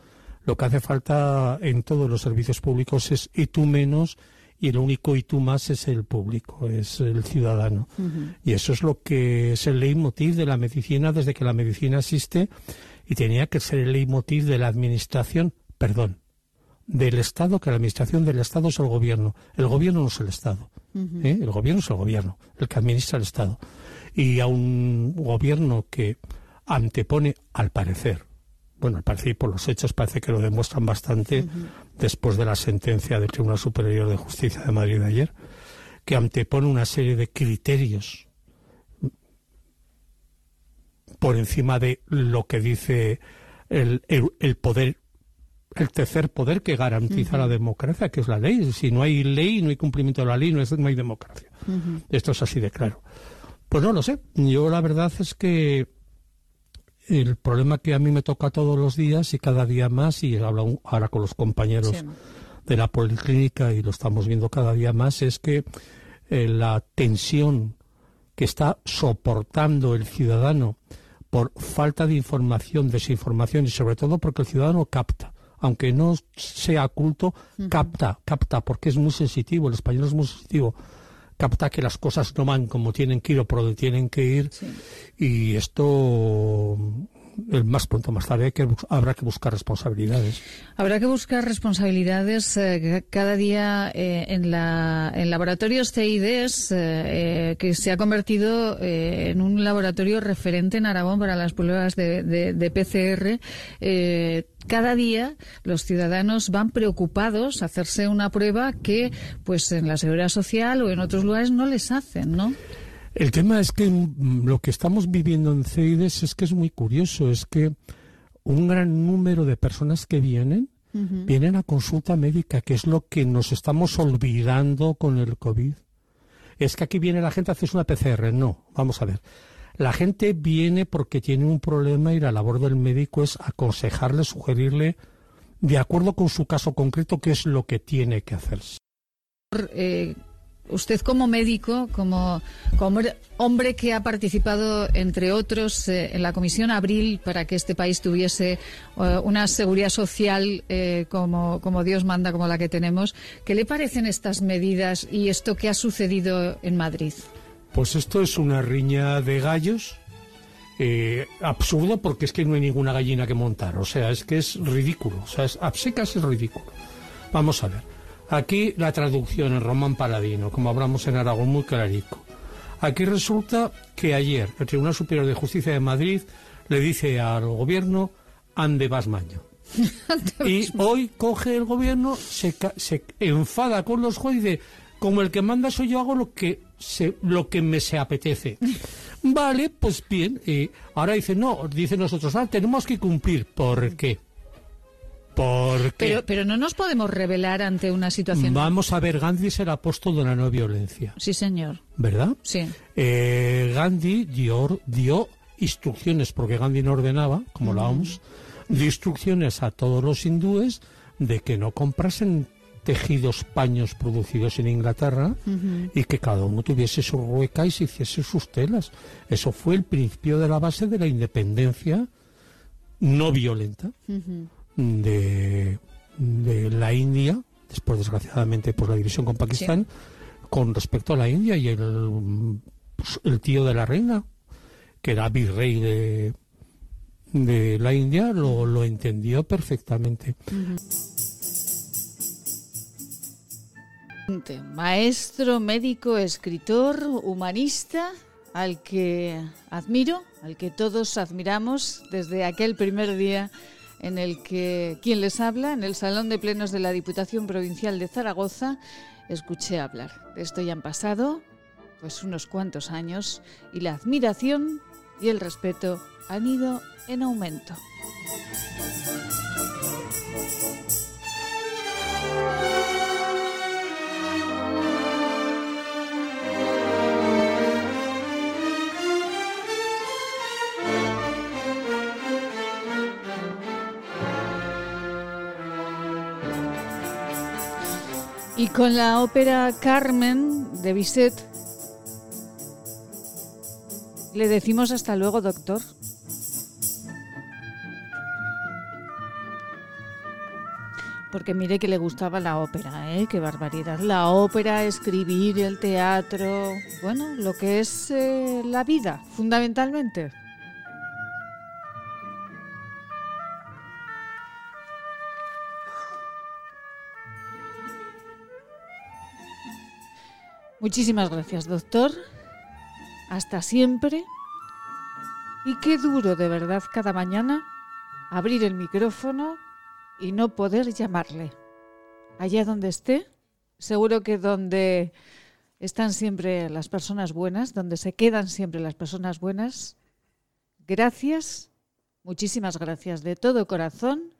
Lo que hace falta en todos los servicios públicos es, ¿y tú menos? Y el único y tú más es el público, es el ciudadano. Y eso es lo que es el leitmotiv de la medicina desde que la medicina existe y tenía que ser el leitmotiv de la administración, perdón, del Estado, que la administración del Estado es el gobierno. El gobierno no es el Estado. ¿eh? El gobierno es el gobierno, el que administra el Estado. Y a un gobierno que antepone, al parecer, bueno, al parecer por los hechos parece que lo demuestran bastante después de la sentencia del Tribunal Superior de Justicia de Madrid de ayer, que antepone una serie de criterios por encima de lo que dice el, el, poder, el tercer poder que garantiza la democracia, que es la ley. Si no hay ley, no hay cumplimiento de la ley, no, no hay democracia. Esto es así de claro. Pues no lo sé. Yo la verdad es que el problema que a mí me toca todos los días y cada día más, y hablo ahora con los compañeros de la policlínica y lo estamos viendo cada día más, es que eh, la tensión que está soportando el ciudadano por falta de información, desinformación y sobre todo porque el ciudadano capta. Aunque no sea culto, capta, capta, porque es muy sensitivo, el español es muy sensitivo capta que las cosas no van como tienen que ir o por donde tienen que ir y esto el más pronto más tarde que habrá que buscar responsabilidades. Habrá que buscar responsabilidades eh, cada día eh, en, la, en laboratorios CIDES, eh, que se ha convertido en un laboratorio referente en Aragón para las pruebas de, de PCR cada día los ciudadanos van preocupados a hacerse una prueba que pues en la seguridad social o en otros lugares no les hacen, ¿no? El tema es que lo que estamos viviendo en CEIDES es que es muy curioso, es que un gran número de personas que vienen vienen a consulta médica, que es lo que nos estamos olvidando con el COVID. Es que aquí viene la gente a hacerse una PCR. No, vamos a ver. La gente viene porque tiene un problema y la labor del médico es aconsejarle, sugerirle, de acuerdo con su caso concreto, qué es lo que tiene que hacerse. Eh, usted como médico, como, hombre que ha participado, entre otros, eh, en la Comisión Abril para que este país tuviese eh, una seguridad social como, como Dios manda, como la que tenemos, ¿qué le parecen estas medidas y esto que ha sucedido en Madrid? Pues esto es una riña de gallos. Eh, absurdo porque es que no hay ninguna gallina que montar. O sea, es que es ridículo. O sea, es, absecas es ridículo. Vamos a ver. Aquí la traducción en Román Paladino, como hablamos en Aragón, muy clarico. Aquí resulta que ayer el Tribunal Superior de Justicia de Madrid le dice al gobierno, ande vas maño. y hoy coge el gobierno, se, se enfada con los jueces y dice, como el que manda soy yo, hago lo que, se, lo que me se apetece. vale, pues bien. Y ahora dice, no, dice nosotros, ah, tenemos que cumplir. ¿Por qué? ¿Por Pero, pero no nos podemos revelar ante una situación. Vamos a ver, Gandhi es el apóstol de la no violencia. Sí, señor. ¿Verdad? Sí. Eh, Gandhi dio, dio instrucciones, porque Gandhi no ordenaba, como la OMS, dio instrucciones a todos los hindúes de que no comprasen tejidos paños producidos en Inglaterra y que cada uno tuviese su rueca y se hiciese sus telas. Eso fue el principio de la base de la independencia no violenta de, la India, después desgraciadamente por la división con Pakistán, con respecto a la India y el, pues, el tío de la reina, que era virrey de, de la India, lo, lo entendió perfectamente. Maestro, médico, escritor, humanista, al que admiro, al que todos admiramos desde aquel primer día en el que quien les habla, en el Salón de Plenos de la Diputación Provincial de Zaragoza, escuché hablar. De esto ya han pasado pues unos cuantos años y la admiración y el respeto han ido en aumento. Y con la ópera Carmen de Bizet, le decimos hasta luego, doctor. Porque mire que le gustaba la ópera, ¿eh? Qué barbaridad. La ópera, escribir, el teatro, bueno, lo que es eh, la vida, fundamentalmente. Muchísimas gracias, doctor. Hasta siempre. Y qué duro de verdad cada mañana abrir el micrófono y no poder llamarle. Allá donde esté, seguro que donde están siempre las personas buenas, donde se quedan siempre las personas buenas, gracias, muchísimas gracias de todo corazón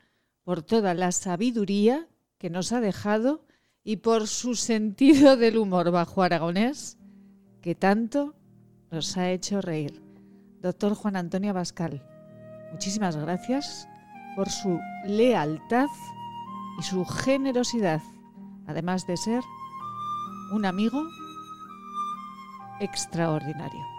por toda la sabiduría que nos ha dejado y por su sentido del humor bajo aragonés que tanto nos ha hecho reír. Doctor Juan Antonio Bascal, muchísimas gracias por su lealtad y su generosidad, además de ser un amigo extraordinario.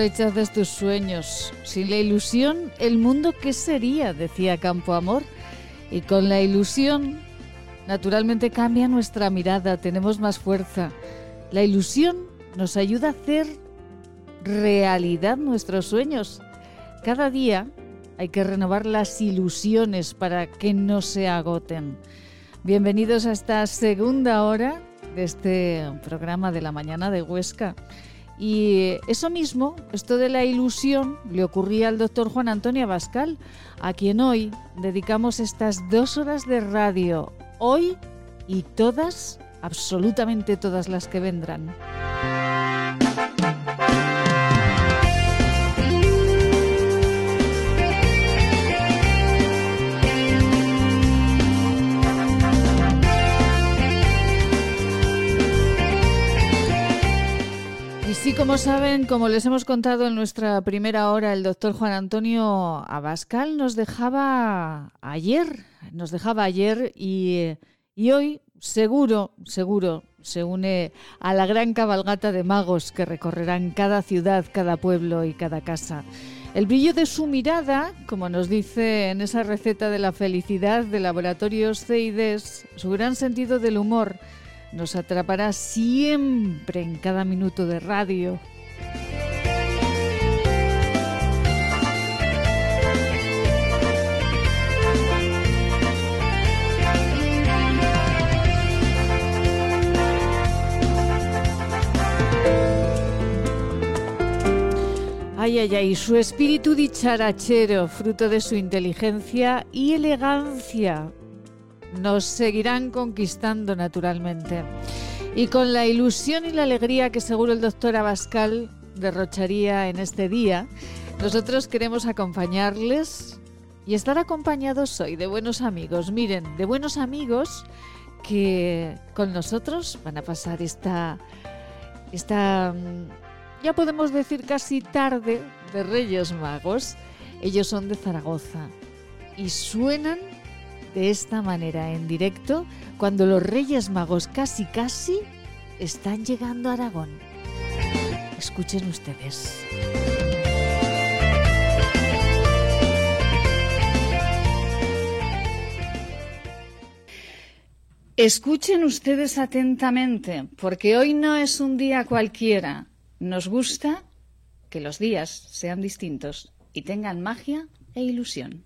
Rechaces tus sueños. Sin la ilusión, el mundo qué sería, decía Campo Amor. Y con la ilusión, naturalmente cambia nuestra mirada, tenemos más fuerza. La ilusión nos ayuda a hacer realidad nuestros sueños. Cada día hay que renovar las ilusiones para que no se agoten. Bienvenidos a esta segunda hora de este programa de la mañana de Huesca. Y eso mismo, esto de la ilusión, le ocurría al doctor Juan Antonio Abascal, a quien hoy dedicamos estas dos horas de radio, hoy y todas, absolutamente todas las que vendrán. Sí, como saben, como les hemos contado en nuestra primera hora, el doctor Juan Antonio Abascal nos dejaba ayer, nos dejaba ayer y, y hoy seguro, seguro se une a la gran cabalgata de magos que recorrerán cada ciudad, cada pueblo y cada casa. El brillo de su mirada, como nos dice en esa receta de la felicidad de Laboratorios CIDES, su gran sentido del humor, nos atrapará siempre en cada minuto de radio. Ay, ay, ay, su espíritu dicharachero, fruto de su inteligencia y elegancia, nos seguirán conquistando naturalmente. Y con la ilusión y la alegría que seguro el doctor Abascal derrocharía en este día, nosotros queremos acompañarles y estar acompañados hoy de buenos amigos. Miren, de buenos amigos que con nosotros van a pasar esta, esta, mm, ya podemos decir casi tarde de Reyes Magos. Ellos son de Zaragoza y suenan de esta manera en directo cuando los Reyes Magos casi casi están llegando a Aragón. Escuchen ustedes. Escuchen ustedes atentamente, porque hoy no es un día cualquiera. Nos gusta que los días sean distintos y tengan magia e ilusión.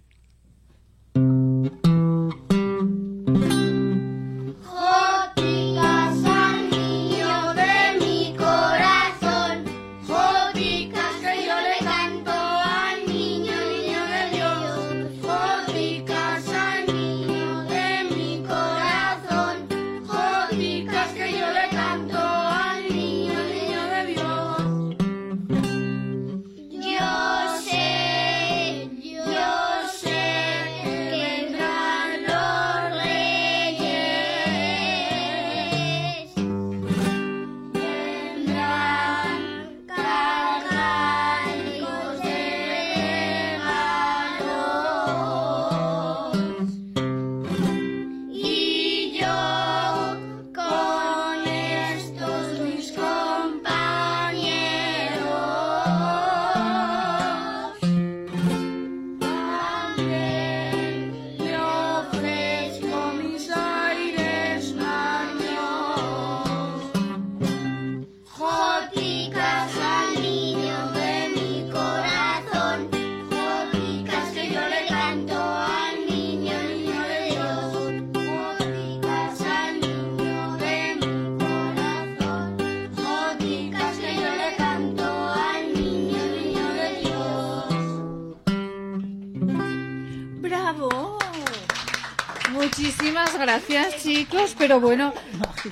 Pero bueno,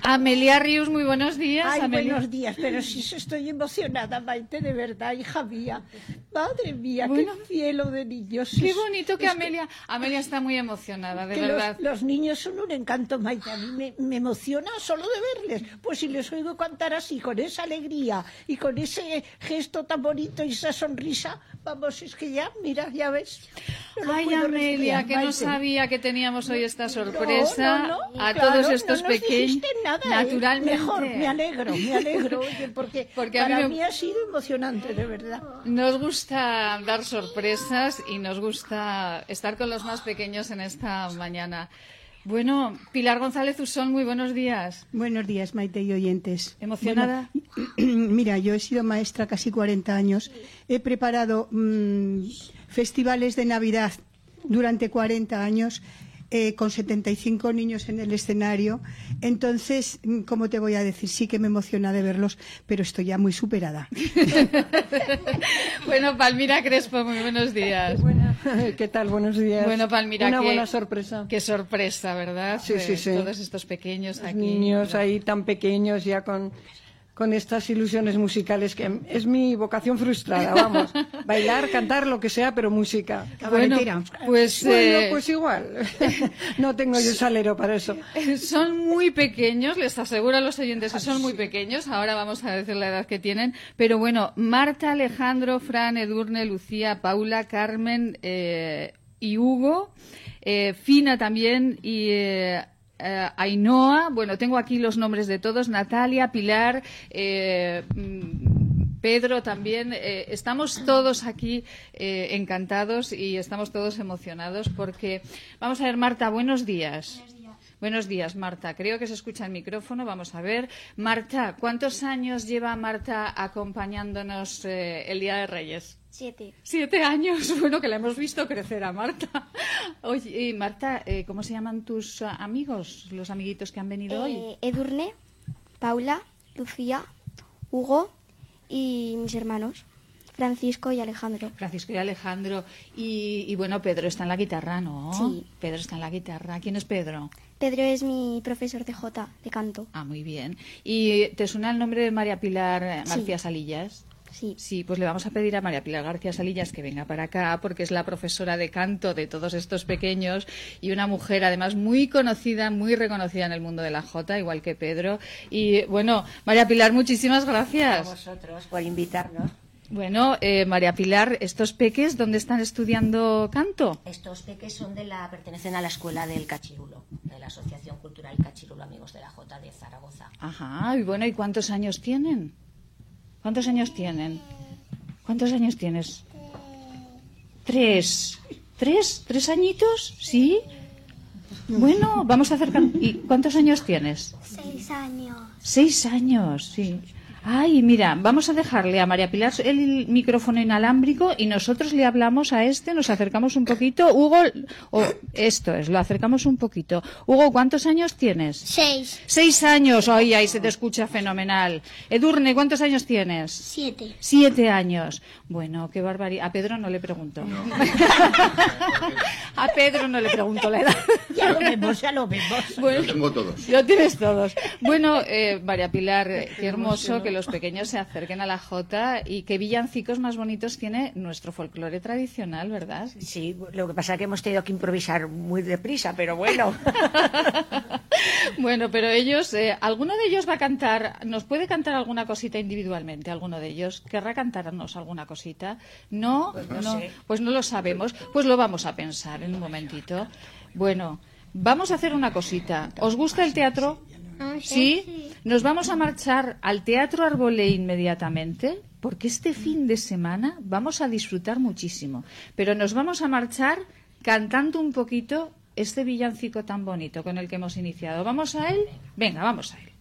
Amelia Rius, muy buenos días. Ay, buenos días, pero sí estoy emocionada, Maite, de verdad, hija mía. Madre mía, qué cielo de niños. Qué bonito que Amelia... Amelia está muy emocionada, de verdad. Los, niños son un encanto, Maite. A mí me, emociona solo de verles. Pues si les oigo cantar así, con esa alegría y con ese gesto tan bonito y esa sonrisa, vamos, es que ya, mira, ya ves. Ay, Amelia, que no sabía que teníamos hoy esta sorpresa a todos estos pequeños. Nada, ¿eh? Naturalmente. Mejor, me alegro, me alegro, porque, para mí, ha sido emocionante, de verdad. Nos gusta dar sorpresas y nos gusta estar con los más pequeños en esta mañana. Bueno, Pilar González Usón, muy buenos días. Buenos días, Maite y oyentes. ¿Emocionada? mira, yo he sido maestra casi 40 años. He preparado mm, festivales de Navidad durante 40 años eh, con 75 niños en el escenario. Entonces, mm, ¿cómo te voy a decir? Sí que me emociona de verlos, pero estoy ya muy superada. bueno, Palmira Crespo, muy buenos días. ¿Qué tal? Buenos días. Bueno, Palmira, una buena sorpresa. Qué sorpresa, ¿verdad? Sí, sí, sí. Todos estos pequeños aquí. Niños ahí tan pequeños ya con con estas ilusiones musicales que es mi vocación frustrada, vamos, bailar, cantar, lo que sea, pero música. Bueno, pues, eh, pues igual, no tengo yo salero para eso. Son muy pequeños, les aseguro a los oyentes que son muy pequeños, ahora vamos a decir la edad que tienen, pero bueno, Marta, Alejandro, Fran, Edurne, Lucía, Paula, Carmen eh, y Hugo, eh, Fina también y eh, Ainhoa, bueno, tengo aquí los nombres de todos, Natalia, Pilar, eh, Pedro también. Eh, estamos todos aquí encantados y estamos todos emocionados porque, vamos a ver, Marta, buenos días. Buenos días, Marta. Creo que se escucha el micrófono. Vamos a ver. Marta, ¿cuántos años lleva Marta acompañándonos el Día de Reyes? Siete. Siete años. Bueno, que la hemos visto crecer a Marta. Oye, y Marta, eh, ¿cómo se llaman tus amigos, los amiguitos que han venido hoy? Eh, Edurne, Paula, Lucía, Hugo y mis hermanos. Francisco y Alejandro. Francisco y Alejandro. Y, y, bueno, Pedro está en la guitarra, ¿no? Sí. Pedro está en la guitarra. ¿Quién es Pedro? Pedro es mi profesor de Jota, de canto. Ah, muy bien. ¿Y te suena el nombre de María Pilar García Salillas? Sí. Sí, pues le vamos a pedir a María Pilar García Salillas que venga para acá porque es la profesora de canto de todos estos pequeños y una mujer además muy conocida, muy reconocida en el mundo de la Jota, igual que Pedro. Y bueno, María Pilar, muchísimas gracias. A vosotros por invitarnos. Bueno, eh, María Pilar, ¿estos peques dónde están estudiando canto? Estos peques son de la, pertenecen a la escuela del Cachirulo, de la Asociación Cultural Cachirulo Amigos de la Jota de Zaragoza. Ajá, y bueno, ¿y cuántos años tienen? ¿Cuántos años tienen? ¿Cuántos años tienes? Tres. ¿Tres? ¿Tres añitos? ¿Sí? Bueno, vamos a hacer... ¿Y cuántos años tienes? Seis años. Seis años, sí. Ay, mira, vamos a dejarle a María Pilar el micrófono inalámbrico y nosotros le hablamos a este, nos acercamos un poquito. Hugo, esto es, lo acercamos un poquito. Hugo, ¿cuántos años tienes? Seis. Seis años, ay, ahí se te escucha fenomenal. Edurne, ¿cuántos años tienes? Siete. Siete años. Bueno, qué barbaridad. A Pedro no le pregunto. a Pedro no le pregunto la edad. ya lo vemos, ya lo vemos. Bueno, tengo todos. Lo tienes todos. Bueno, eh, María Pilar, qué hermoso que los pequeños se acerquen a la Jota y qué villancicos más bonitos tiene nuestro folclore tradicional, ¿verdad? Sí, lo que pasa es que hemos tenido que improvisar muy deprisa, pero bueno. bueno, pero ellos, eh, ¿alguno de ellos va a cantar, nos puede cantar alguna cosita individualmente? ¿Alguno de ellos querrá cantarnos alguna cosita? ¿No? Pues no, Sé. pues no lo sabemos. Pues lo vamos a pensar en un momentito. Bueno, vamos a hacer una cosita. ¿Os gusta el teatro? Ah, ¿Sí? Nos vamos a marchar al Teatro Arbolé inmediatamente, porque este fin de semana vamos a disfrutar muchísimo. Pero nos vamos a marchar cantando un poquito este villancico tan bonito con el que hemos iniciado. ¿Vamos a él? Venga, vamos a él.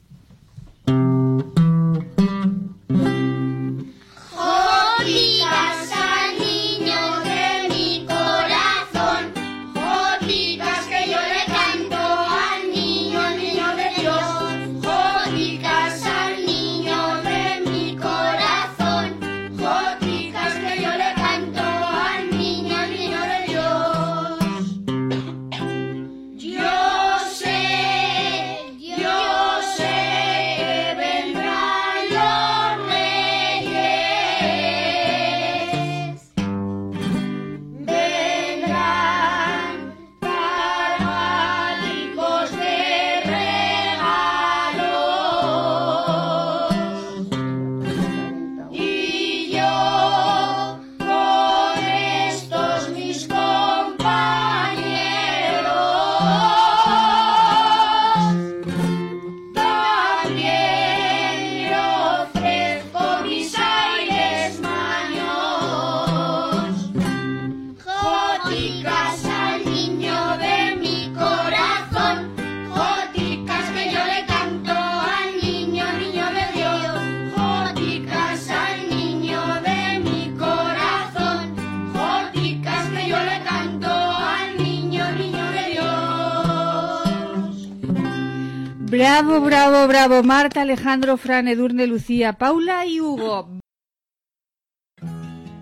Marta, Alejandro, Fran, Edurne, Lucía, Paula y Hugo.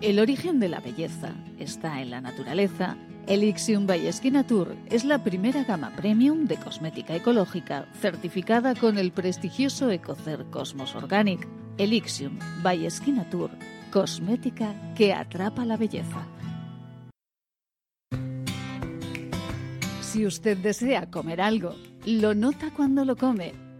El origen de la belleza está en la naturaleza. Elixium by Tour es la primera gama premium de cosmética ecológica certificada con el prestigioso Ecocer Cosmos Organic. Elixium by Tour, cosmética que atrapa la belleza. Si usted desea comer algo, lo nota cuando lo come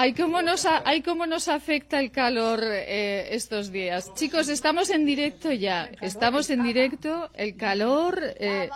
Ay, cómo nos, ay, cómo nos afecta el calor eh, estos días. Chicos, estamos en directo ya. Estamos en directo. El calor. Eh,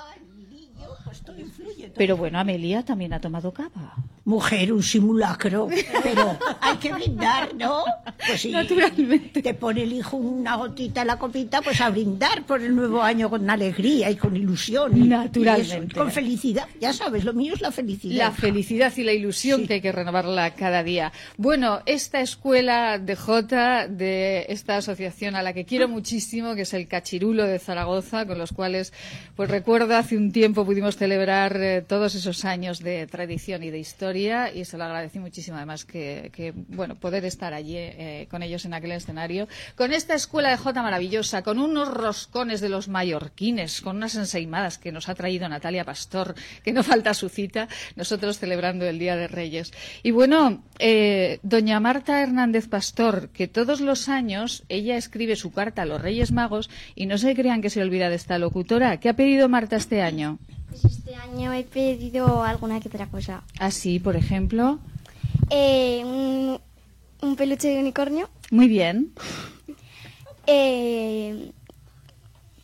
pero bueno, Amelia también ha tomado cava. Mujer, un simulacro. Pero hay que brindar, ¿no? Pues si Naturalmente. te pone el hijo una gotita en la copita, pues a brindar por el nuevo año con alegría y con ilusión. Naturalmente. con felicidad. Ya sabes, lo mío es la felicidad. La felicidad y la ilusión que hay que renovarla cada día. Bueno, esta escuela de J, de esta asociación a la que quiero muchísimo, que es el Cachirulo de Zaragoza, con los cuales, pues recuerdo, hace un tiempo pudimos celebrar eh, todos esos años de tradición y de historia y se lo agradecí muchísimo además que, bueno, poder estar allí eh, con ellos en aquel escenario, con esta escuela de Jota maravillosa, con unos roscones de los mallorquines, con unas ensaimadas que nos ha traído Natalia Pastor, que no falta su cita, nosotros celebrando el Día de Reyes. Y bueno, eh, doña Marta Hernández Pastor, que todos los años ella escribe su carta a los Reyes Magos y no se crean que se olvida de esta locutora. ¿Qué ha pedido Marta este año? Pues este año he pedido alguna que otra cosa. ¿Ah, sí? Por ejemplo. Eh, un, peluche de unicornio. Muy bien. Eh,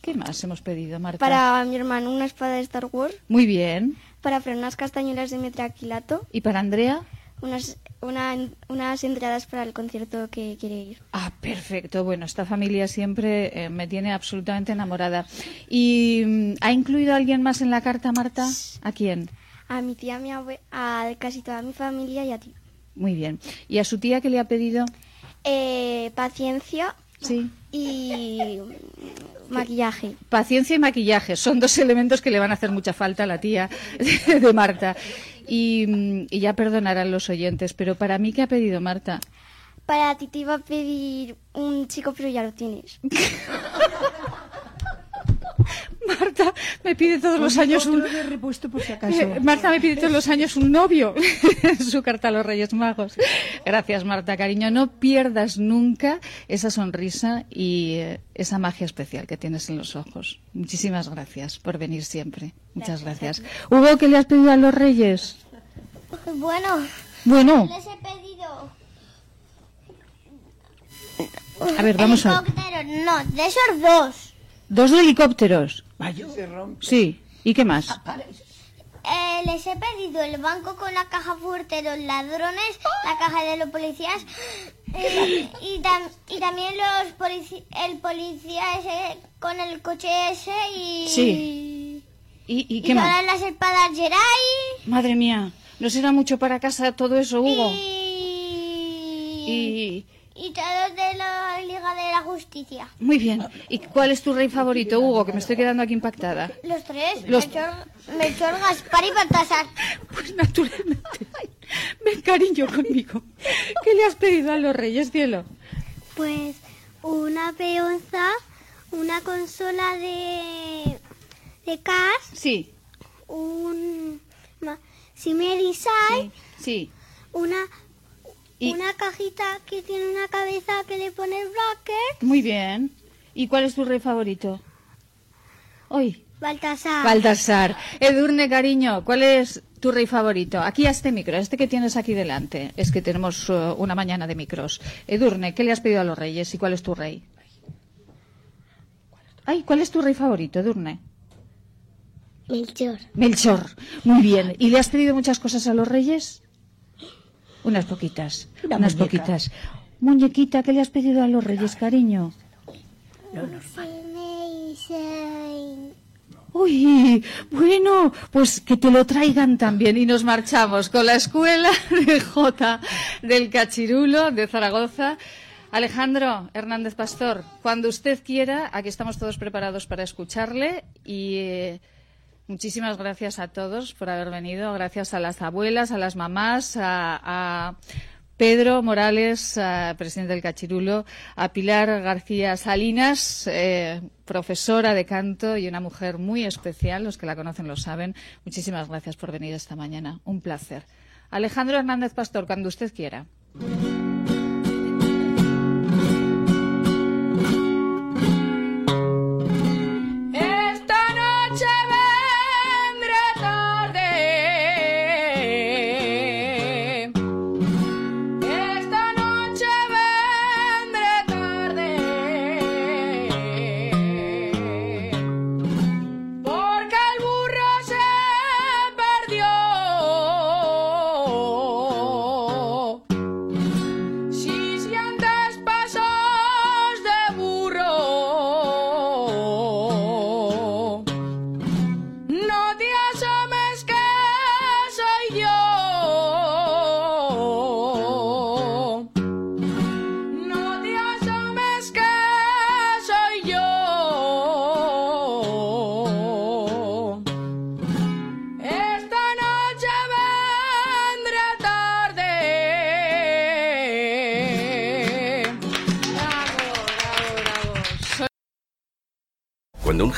¿Qué más hemos pedido, Marta? Para mi hermano una espada de Star Wars. Muy bien. Para Fran unas castañuelas de metraquilato. ¿Y para Andrea? Unas unas entradas para el concierto que quiere ir. Ah, perfecto. Bueno, esta familia siempre eh, me tiene absolutamente enamorada. ¿Y mm, ha incluido a alguien más en la carta, Marta? ¿A quién? A mi tía, a, mi a casi toda mi familia y a ti. Muy bien. ¿Y a su tía qué le ha pedido? Eh, paciencia. Sí. Y maquillaje. Paciencia y maquillaje son dos elementos que le van a hacer mucha falta a la tía de Marta. Y, ya perdonarán los oyentes, pero para mí, ¿qué ha pedido Marta? Para ti te iba a pedir un chico, pero ya lo tienes. Marta me pide todos los años un repuesto por si acaso. Marta me pide todos los años un novio su carta a los Reyes Magos. Gracias Marta, cariño, no pierdas nunca esa sonrisa y eh, esa magia especial que tienes en los ojos. Muchísimas gracias por venir siempre. Muchas gracias. Hugo, ¿qué le has pedido a los Reyes? Bueno. Bueno. Les he pedido a ver, vamos a. No, de esos dos. Dos helicópteros. Se rompe. Sí. ¿Y qué más? Eh, les he pedido el banco con la caja fuerte de los ladrones, la caja de los policías eh, y, también los el policía ese con el coche ese y... Sí. ¿Y, qué más? las espadas Jedi. Madre mía, ¿no será mucho para casa todo eso, Hugo? y y todos de la Liga de la Justicia. Muy bien. ¿Y cuál es tu rey favorito, Hugo? Que me estoy quedando aquí impactada. Los tres. Los... Melchor, Gaspar y Baltasar. Pues naturalmente. Ven, cariño, conmigo. ¿Qué le has pedido a los reyes, cielo? Pues una peonza, una consola de... de CAS. Sí. Un... Simerisai. Sí. sí. Una una cajita que tiene una cabeza que le pone el bracket. Muy bien. ¿Y cuál es tu rey favorito? Hoy. Baltasar. Baltasar. Edurne, cariño, ¿cuál es tu rey favorito? Aquí a este micro, este que tienes aquí delante. Es que tenemos uh, una mañana de micros. Edurne, ¿qué le has pedido a los reyes y cuál es tu rey? Ay, ¿cuál es tu rey favorito, Edurne? Melchor. Melchor. Muy bien. ¿Y le has pedido muchas cosas a los reyes? Unas poquitas. unas poquitas. Muñequita, ¿qué le has pedido a los reyes, cariño? Uy, bueno, pues que te lo traigan también y nos marchamos con la escuela de J del Cachirulo de Zaragoza. Alejandro Hernández Pastor, cuando usted quiera, aquí estamos todos preparados para escucharle y eh, muchísimas gracias a todos por haber venido, gracias a las abuelas, a las mamás, a Pedro Morales, presidente del Cachirulo, a Pilar García Salinas, eh, profesora de canto y una mujer muy especial, los que la conocen lo saben. Muchísimas gracias por venir esta mañana. Un placer. Alejandro Hernández Pastor, cuando usted quiera.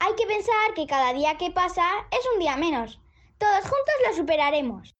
Hay que pensar que cada día que pasa es un día menos. Todos juntos lo superaremos.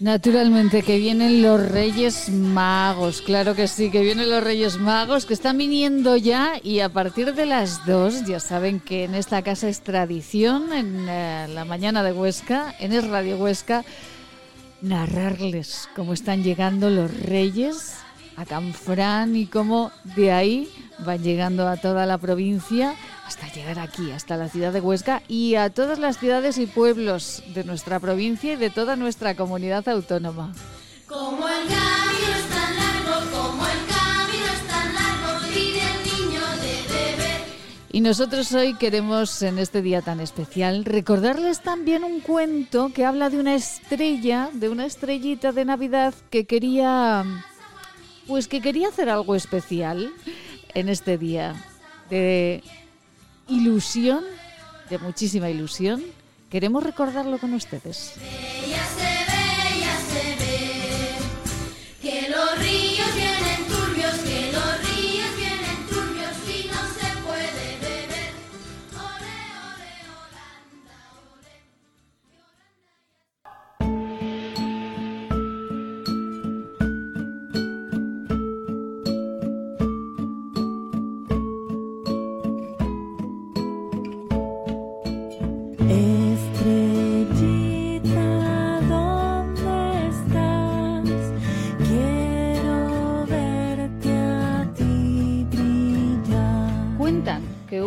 Naturalmente que vienen los Reyes Magos, claro que sí, que vienen los Reyes Magos que están viniendo ya y a partir de las dos ya saben que en esta casa es tradición, en eh, la mañana de Huesca, en Es Radio Huesca, narrarles cómo están llegando los Reyes a Canfrán y cómo de ahí van llegando a toda la provincia hasta llegar aquí, hasta la ciudad de Huesca y a todas las ciudades y pueblos de nuestra provincia y de toda nuestra comunidad autónoma. Como el camino es tan largo, como el camino es tan largo, pide el niño de beber. Y nosotros hoy queremos, en este día tan especial, recordarles también un cuento que habla de una estrella, de una estrellita de Navidad que quería, pues que quería hacer algo especial en este día. De ilusión, de muchísima ilusión, queremos recordarlo con ustedes.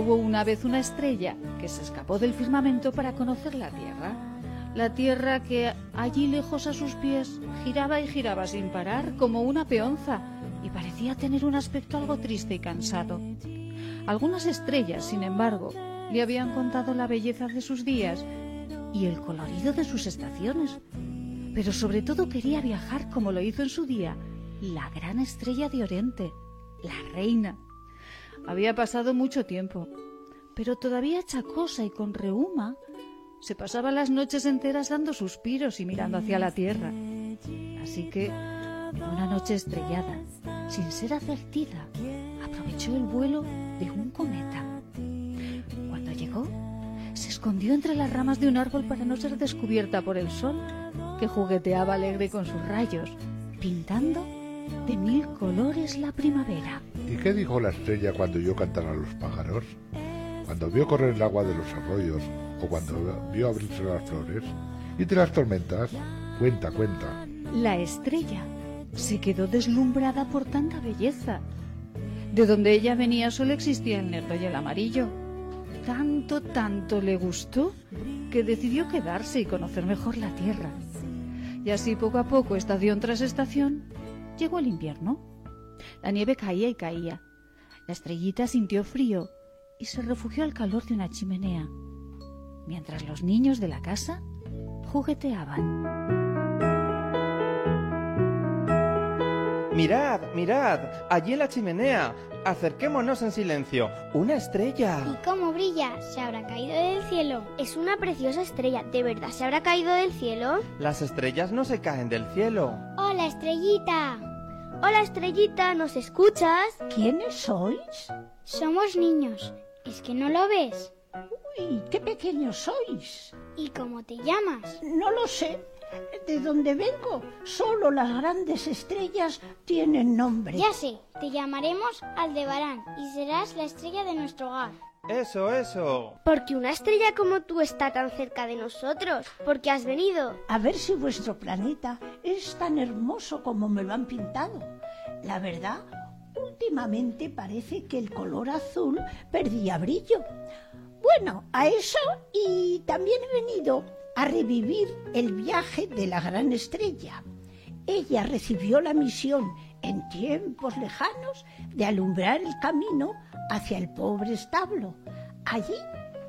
Una vez una estrella que se escapó del firmamento para conocer la Tierra. La Tierra que allí lejos a sus pies giraba y giraba sin parar como una peonza, y parecía tener un aspecto algo triste y cansado. Algunas estrellas, sin embargo, le habían contado la belleza de sus días y el colorido de sus estaciones. Pero sobre todo quería viajar como lo hizo en su día la gran estrella de Oriente, la reina. Había pasado mucho tiempo, pero todavía chacosa y con reuma, se pasaba las noches enteras dando suspiros y mirando hacia la tierra. Así que, una noche estrellada, sin ser advertida, aprovechó el vuelo de un cometa. Cuando llegó, se escondió entre las ramas de un árbol para no ser descubierta por el sol, que jugueteaba alegre con sus rayos, pintando de mil colores la primavera. ¿Y qué dijo la estrella cuando oyó cantar a los pájaros? Cuando vio correr el agua de los arroyos o cuando vio abrirse las flores. ¿Y de las tormentas? Cuenta, cuenta. La estrella se quedó deslumbrada por tanta belleza. De donde ella venía solo existía el negro y el amarillo. Tanto, tanto le gustó que decidió quedarse y conocer mejor la tierra. Y así poco a poco, estación tras estación, llegó el invierno. La nieve caía y caía. La estrellita sintió frío y se refugió al calor de una chimenea, mientras los niños de la casa jugueteaban. Mirad, mirad, allí en la chimenea. Acerquémonos en silencio. Una estrella. ¿Y cómo brilla? ¿Se habrá caído del cielo? Es una preciosa estrella. ¿De verdad se habrá caído del cielo? Las estrellas no se caen del cielo. Hola, estrellita. Hola, estrellita, ¿nos escuchas? ¿Quiénes sois? Somos niños. ¿Es que no lo ves? Uy, qué pequeños sois. ¿Y cómo te llamas? No lo sé. De donde vengo, solo las grandes estrellas tienen nombre. Ya sé, te llamaremos Aldebarán y serás la estrella de nuestro hogar. Eso, eso. Porque una estrella como tú está tan cerca de nosotros. Porque has venido. A ver si vuestro planeta es tan hermoso como me lo han pintado. La verdad, últimamente parece que el color azul perdía brillo. Bueno, a eso y también he venido a revivir el viaje de la gran estrella. Ella recibió la misión en tiempos lejanos de alumbrar el camino hacia el pobre establo. Allí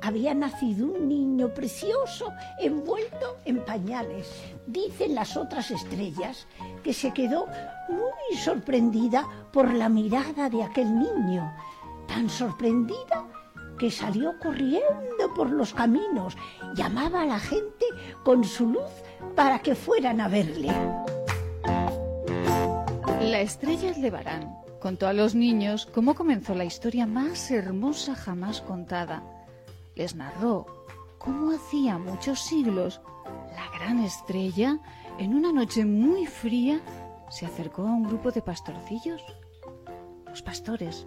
había nacido un niño precioso envuelto en pañales. Dicen las otras estrellas que se quedó muy sorprendida por la mirada de aquel niño, tan sorprendida que salió corriendo por los caminos, llamaba a la gente con su luz para que fueran a verle. La estrella Aldebarán contó a los niños cómo comenzó la historia más hermosa jamás contada. Les narró cómo hacía muchos siglos la gran estrella, en una noche muy fría, se acercó a un grupo de pastorcillos. Los pastores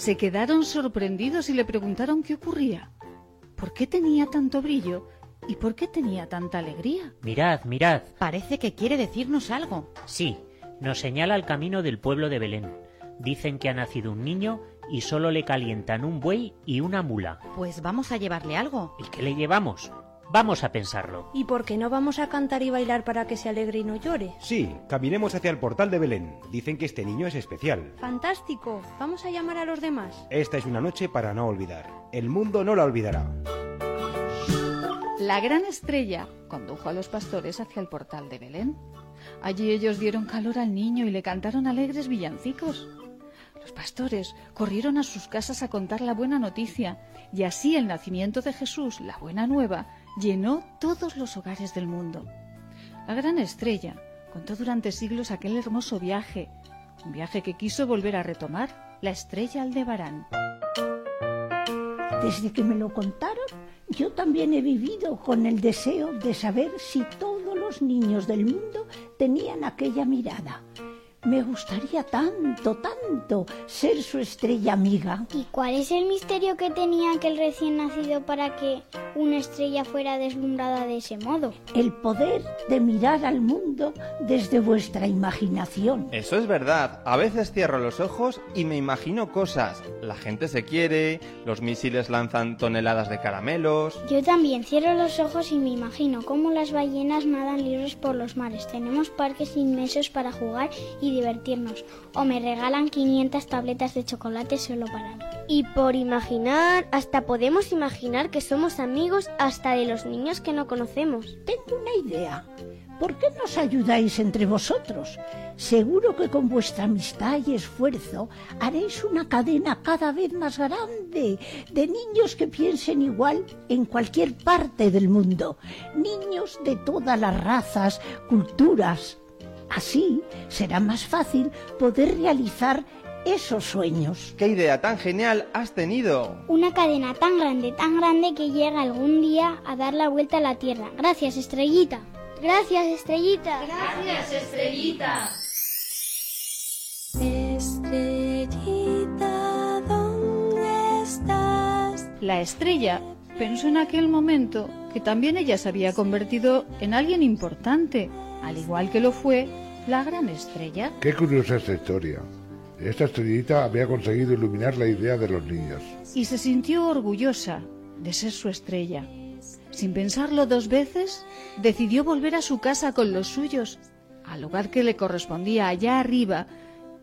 se quedaron sorprendidos y le preguntaron qué ocurría. ¿Por qué tenía tanto brillo y por qué tenía tanta alegría? Mirad, mirad. Parece que quiere decirnos algo. Sí, nos señala el camino del pueblo de Belén. Dicen que ha nacido un niño y solo le calientan un buey y una mula. Pues vamos a llevarle algo. ¿Y qué le llevamos? Vamos a pensarlo. ¿Y por qué no vamos a cantar y bailar para que se alegre y no llore? Sí, caminemos hacia el portal de Belén. Dicen que este niño es especial. Fantástico. Vamos a llamar a los demás. Esta es una noche para no olvidar. El mundo no la olvidará. La gran estrella condujo a los pastores hacia el portal de Belén. Allí ellos dieron calor al niño y le cantaron alegres villancicos. Los pastores corrieron a sus casas a contar la buena noticia y así el nacimiento de Jesús, la buena nueva, llenó todos los hogares del mundo. La gran estrella contó durante siglos aquel hermoso viaje, un viaje que quiso volver a retomar la estrella Aldebarán. Desde que me lo contaron, yo también he vivido con el deseo de saber si todos los niños del mundo tenían aquella mirada. Me gustaría tanto, tanto ser su estrella amiga. ¿Y cuál es el misterio que tenía aquel recién nacido para que una estrella fuera deslumbrada de ese modo. El poder de mirar al mundo desde vuestra imaginación. Eso es verdad. A veces cierro los ojos y me imagino cosas. La gente se quiere, los misiles lanzan toneladas de caramelos. Yo también cierro los ojos y me imagino cómo las ballenas nadan libres por los mares. Tenemos parques inmensos para jugar y divertirnos. O me regalan 500 tabletas de chocolate solo para mí. Y por imaginar, hasta podemos imaginar que somos amigos hasta de los niños que no conocemos. Tengo una idea. ¿Por qué no os ayudáis entre vosotros? Seguro que con vuestra amistad y esfuerzo haréis una cadena cada vez más grande de niños que piensen igual en cualquier parte del mundo. Niños de todas las razas, culturas. Así será más fácil poder realizar esos sueños. ¿Qué idea tan genial has tenido? Una cadena tan grande, tan grande que llega algún día a dar la vuelta a la Tierra. Gracias, estrellita. Gracias, estrellita. Gracias, estrellita. Estrellita, ¿dónde estás? La estrella pensó en aquel momento que también ella se había convertido en alguien importante, al igual que lo fue la gran estrella. Qué curiosa esta historia. Esta estrellita había conseguido iluminar la idea de los niños. Y se sintió orgullosa de ser su estrella. Sin pensarlo dos veces, decidió volver a su casa con los suyos, al lugar que le correspondía allá arriba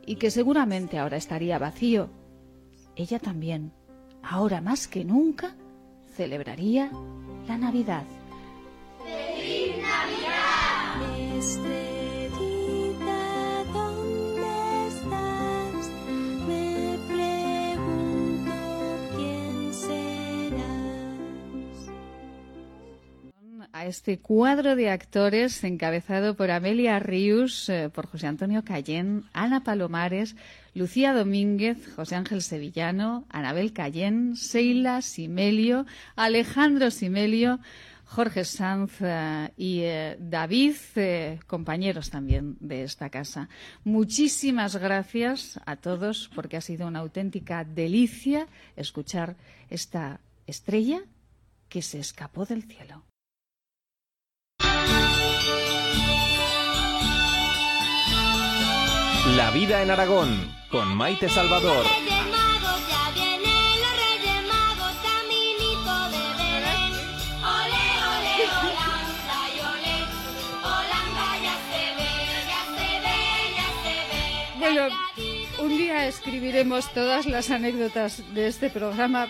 y que seguramente ahora estaría vacío. Ella también, ahora más que nunca, celebraría la Navidad. ¡Feliz Navidad! A este cuadro de actores encabezado por Amelia Ríos, eh, por José Antonio Cayén, Ana Palomares, Lucía Domínguez, José Ángel Sevillano, Anabel Cayén, Seila Simelio, Alejandro Simelio, Jorge Sanz eh, y eh, David, compañeros también de esta casa. Muchísimas gracias a todos porque ha sido una auténtica delicia escuchar esta estrella que se escapó del cielo. La vida en Aragón, con Maite Salvador. Bueno, un día escribiremos todas las anécdotas de este programa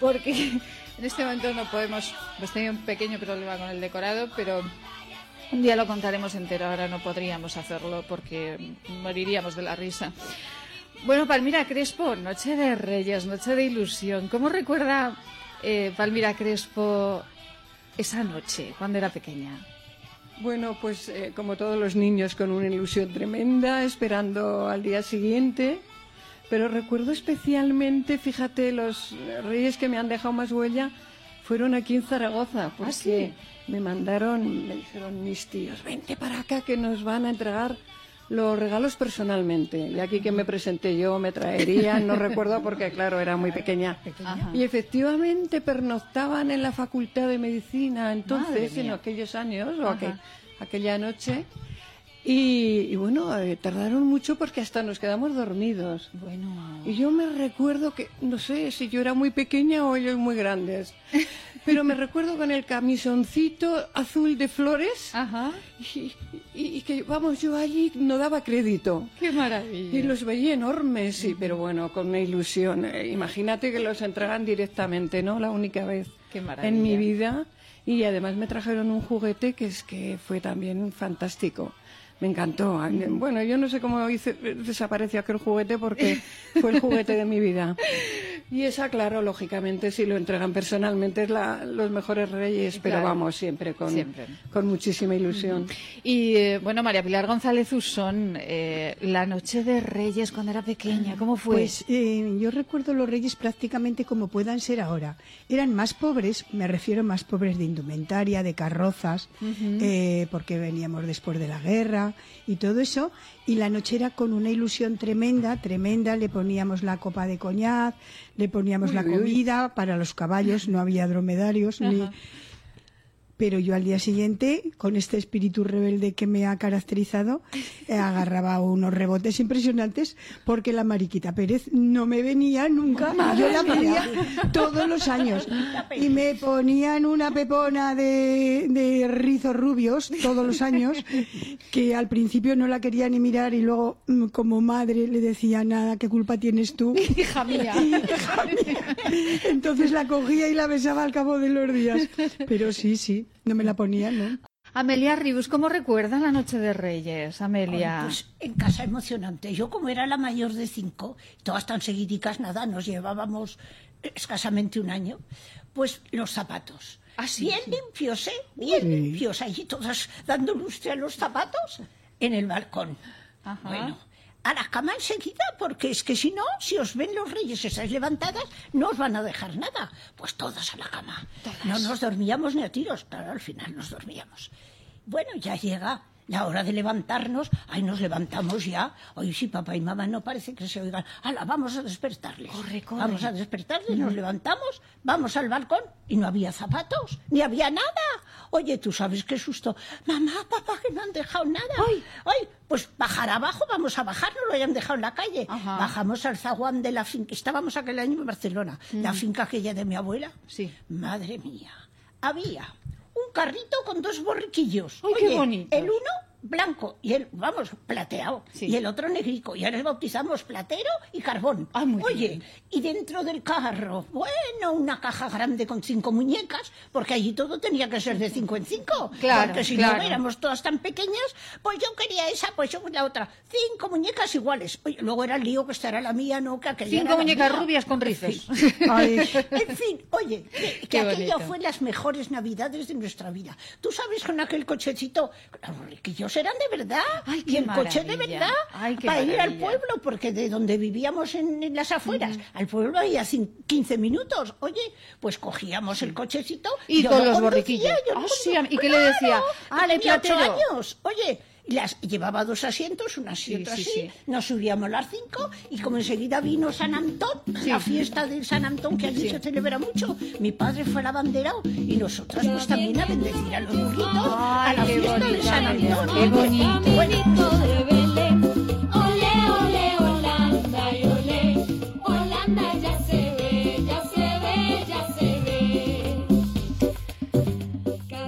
porque en este momento no podemos, hemos tenido un pequeño problema con el decorado, pero un día lo contaremos entero, ahora no podríamos hacerlo porque moriríamos de la risa. Bueno, Palmira Crespo, Noche de Reyes, Noche de Ilusión. ¿Cómo recuerda eh, Palmira Crespo esa noche, cuando era pequeña? Bueno, pues eh, como todos los niños, con una ilusión tremenda, esperando al día siguiente. Pero recuerdo especialmente, fíjate, los reyes que me han dejado más huella fueron aquí en Zaragoza, porque sí? Me mandaron, me dijeron mis tíos, vente para acá que nos van a entregar los regalos personalmente. Y aquí que me presenté yo, me traerían, no recuerdo porque, claro, era muy pequeña. Ajá. Y efectivamente pernoctaban en la Facultad de Medicina entonces, en aquellos años, o aquella noche. Y, y bueno, eh, tardaron mucho porque hasta nos quedamos dormidos. Bueno. Y yo me recuerdo que, no sé si yo era muy pequeña o ellos muy grandes, pero me recuerdo con el camisoncito azul de flores Ajá. y, y- y que, vamos, yo allí no daba crédito. ¡Qué maravilla! Y los veía enormes, sí, pero bueno, con una ilusión. Eh, imagínate que los entregan directamente, ¿no? La única vez ¡Qué maravilla! en mi vida. Y además me trajeron un juguete que es que fue también fantástico. Me encantó. Bueno, yo no sé cómo hice, desapareció aquel juguete porque fue el juguete de mi vida. Y esa, claro, lógicamente, si lo entregan personalmente, es la, los mejores reyes, pero Claro. vamos, siempre con, Siempre. con muchísima ilusión. Y eh, bueno, María Pilar González Usón, eh, la noche de Reyes cuando era pequeña, ¿cómo fue? Pues eh, yo recuerdo los reyes prácticamente como puedan ser ahora. Eran más pobres, me refiero más pobres de indumentaria, de carrozas, eh, porque veníamos después de la guerra y todo eso. Y la noche era con una ilusión tremenda, tremenda. Le poníamos la copa de coñac, le poníamos Uy, la uy. comida para los caballos, no había dromedarios ni. Pero yo al día siguiente, con este espíritu rebelde que me ha caracterizado, eh, agarraba unos rebotes impresionantes porque la Mariquita Pérez no me venía nunca. Yo la veía todos los años. Y me ponían una pepona de, de rizos rubios todos los años, que al principio no la quería ni mirar y luego, mm, como madre, le decía nada, ¿qué culpa tienes tú? Hija mía. Hija mía. Entonces la cogía y la besaba al cabo de los días. Pero sí, sí, no me la ponía, ¿no? Amelia Ribus, ¿cómo recuerda la Noche de Reyes, Amelia? Ay, pues en casa emocionante. Yo como era la mayor de cinco, todas tan seguidicas nada, nos llevábamos escasamente un año, pues los zapatos. bien limpios, ¿eh? Bien Sí. limpios. Allí todas dando lustre a los zapatos en el balcón. Bueno, a la cama enseguida, porque es que si no, si os ven los reyes esas levantadas, no os van a dejar nada. Pues todas a la cama. No nos dormíamos ni a tiros, claro, al final nos dormíamos. Bueno, ya llega la hora de levantarnos. Ahí nos levantamos ya. Hoy sí, papá y mamá no parece que se oigan. ¡Hala, vamos a despertarles! Vamos a despertarles, nos levantamos, vamos al balcón y no había zapatos, ni había nada. Oye, tú sabes qué susto. Mamá, papá, que no han dejado nada. ¡Ay! pues bajar abajo, vamos a bajar, no lo hayan dejado en la calle. Bajamos al zaguán de la finca. Estábamos aquel año en Barcelona, la finca aquella de mi abuela. Sí. Madre mía. Había carrito con dos borriquillos. Ay, qué Oye, bonitos. El uno blanco y el, vamos, plateado. Y el otro negrico. Y ahora le bautizamos platero y carbón. Oye, y dentro del carro, bueno, una caja grande con cinco muñecas, porque allí todo tenía que ser de cinco en cinco. Claro, porque si claro. no éramos todas tan pequeñas, pues yo quería esa, pues yo la otra. Cinco muñecas iguales. Oye, luego era el lío que esta era la mía, no, que aquella Cinco era muñecas mía. rubias con rizos. Ay, en fin, oye, que, que aquella fue las mejores navidades de nuestra vida. Tú sabes con aquel cochecito, los eran de verdad. Ay, y el coche de verdad. Ay, para ir al pueblo, porque de donde vivíamos en, en las afueras, al pueblo había cin- 15 minutos. Oye, pues cogíamos el cochecito Y yo lo los borriquillos. yo Ah, sí. ¿y qué le decía? Ocho platero. años. Oye, las, llevaba dos asientos, unas y Sí, otras sí, así. sí. Nos subíamos las cinco y como enseguida vino San Antón, la fiesta de San Antón que allí se celebra mucho, mi padre fue el abanderado y nosotras pues también a bendecir a los burritos a la fiesta de bonito, San Antón. qué bonito. De.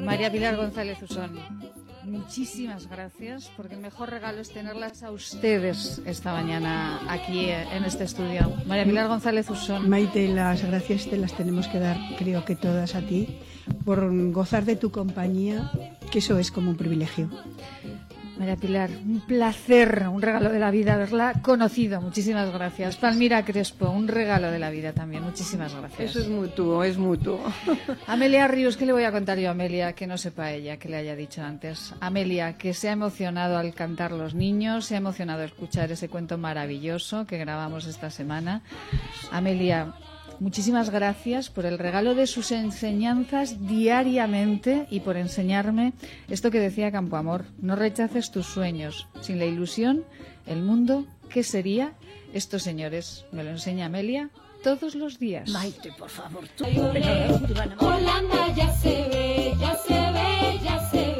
María Pilar González Usón, muchísimas gracias, porque el mejor regalo es tenerlas a ustedes esta mañana aquí eh, en este estudio. María Pilar González Usón. Maite, las gracias te las tenemos que dar, creo que todas a ti, por gozar de tu compañía, que eso es como un privilegio. María Pilar, un placer, un regalo de la vida haberla conocido. Muchísimas gracias. Palmira Crespo, un regalo de la vida también. Muchísimas gracias. Eso es mutuo, es mutuo. Amelia Ríos, ¿qué le voy a contar yo a Amelia que no sepa ella, que le haya dicho antes? Amelia, que se ha emocionado al cantar los niños, se ha emocionado al escuchar ese cuento maravilloso que grabamos esta semana. Amelia, muchísimas gracias por el regalo de sus enseñanzas diariamente y por enseñarme esto que decía Campoamor, no rechaces tus sueños. Sin la ilusión, el mundo, ¿qué sería? Estos señores, me lo enseña Amelia todos los días. Maite, por favor, tú. Holanda ya se ve, ya se ve, ya se ve.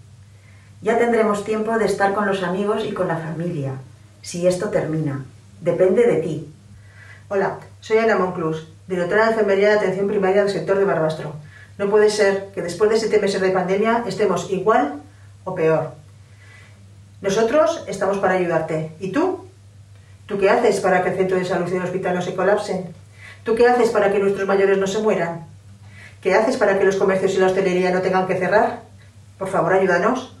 Ya tendremos tiempo de estar con los amigos y con la familia, si esto termina. Depende de ti. Hola, soy Ana Monclús, directora de Enfermería de Atención Primaria del sector de Barbastro. No puede ser que después de siete meses de pandemia estemos igual o peor. Nosotros estamos para ayudarte. ¿Y tú? ¿Tú qué haces para que el centro de salud y el hospital no se colapsen? ¿Tú qué haces para que nuestros mayores no se mueran? ¿Qué haces para que los comercios y la hostelería no tengan que cerrar? Por favor, ayúdanos.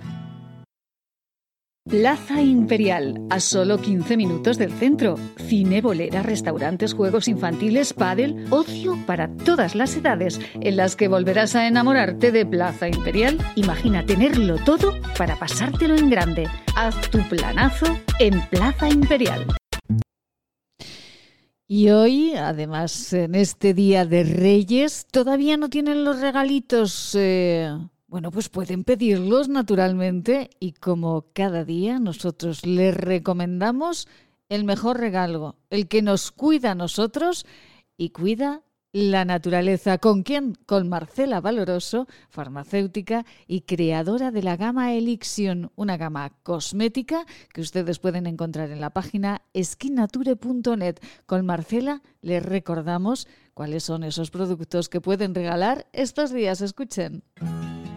Plaza Imperial, a solo 15 minutos del centro. Cine, bolera, restaurantes, juegos infantiles, pádel, ocio para todas las edades, en las que volverás a enamorarte de Plaza Imperial. Imagina tenerlo todo para pasártelo en grande. Haz tu planazo en Plaza Imperial. Y hoy, además, en este Día de Reyes, todavía no tienen los regalitos. eh, Bueno, pues pueden pedirlos naturalmente y como cada día nosotros les recomendamos el mejor regalo, el que nos cuida a nosotros y cuida la naturaleza. ¿Con quién? Con Marcela Valoroso, farmacéutica y creadora de la gama Elixion, una gama cosmética que ustedes pueden encontrar en la página skinature.net. Con Marcela les recordamos cuáles son esos productos que pueden regalar estos días. Escuchen.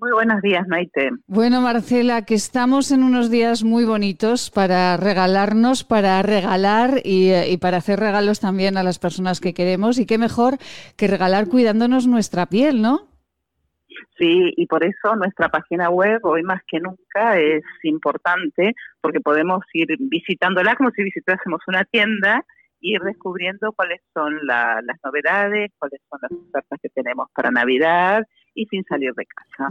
Muy buenos días, Maite. Bueno, Marcela, que estamos en unos días muy bonitos para regalarnos, para regalar y, eh, y para hacer regalos también a las personas que queremos. Y qué mejor que regalar cuidándonos nuestra piel, ¿no? Sí, y por eso nuestra página web hoy más que nunca es importante porque podemos ir visitándola como si visitásemos una tienda y ir descubriendo cuáles son la- las novedades, cuáles son las ofertas que tenemos para Navidad y sin salir de casa.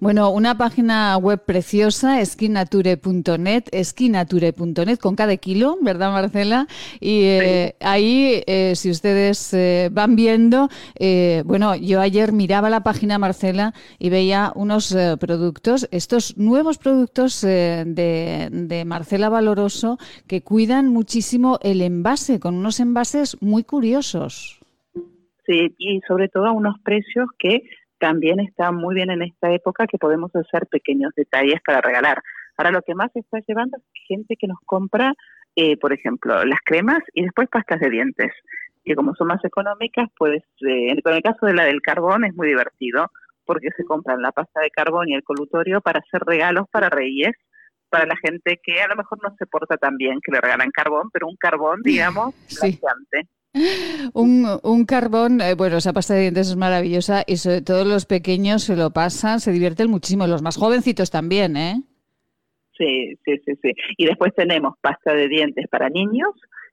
Bueno, una página web preciosa, esquinature.net, esquinature.net con cada kilo, ¿verdad, Marcela? Y eh, ahí, eh, si ustedes eh, van viendo, eh, bueno, yo ayer miraba la página, Marcela, y veía unos eh, productos, estos nuevos productos de, de Marcela Valoroso que cuidan muchísimo el envase, con unos envases muy curiosos. Sí, y sobre todo a unos precios que también están muy bien en esta época que podemos hacer pequeños detalles para regalar. Ahora lo que más se está llevando es gente que nos compra, eh, por ejemplo, las cremas y después pastas de dientes, que como son más económicas, pues eh, con el caso de la del carbón es muy divertido porque se compran la pasta de carbón y el colutorio para hacer regalos para reyes, para la gente que a lo mejor no se porta tan bien, que le regalan carbón, pero un carbón, digamos, Sí. Un, un carbón, eh, bueno, esa pasta de dientes es maravillosa y sobre todo los pequeños se lo pasan, se divierten muchísimo, los más jovencitos también, ¿eh? Sí, sí, sí, sí. Y después tenemos pasta de dientes para niños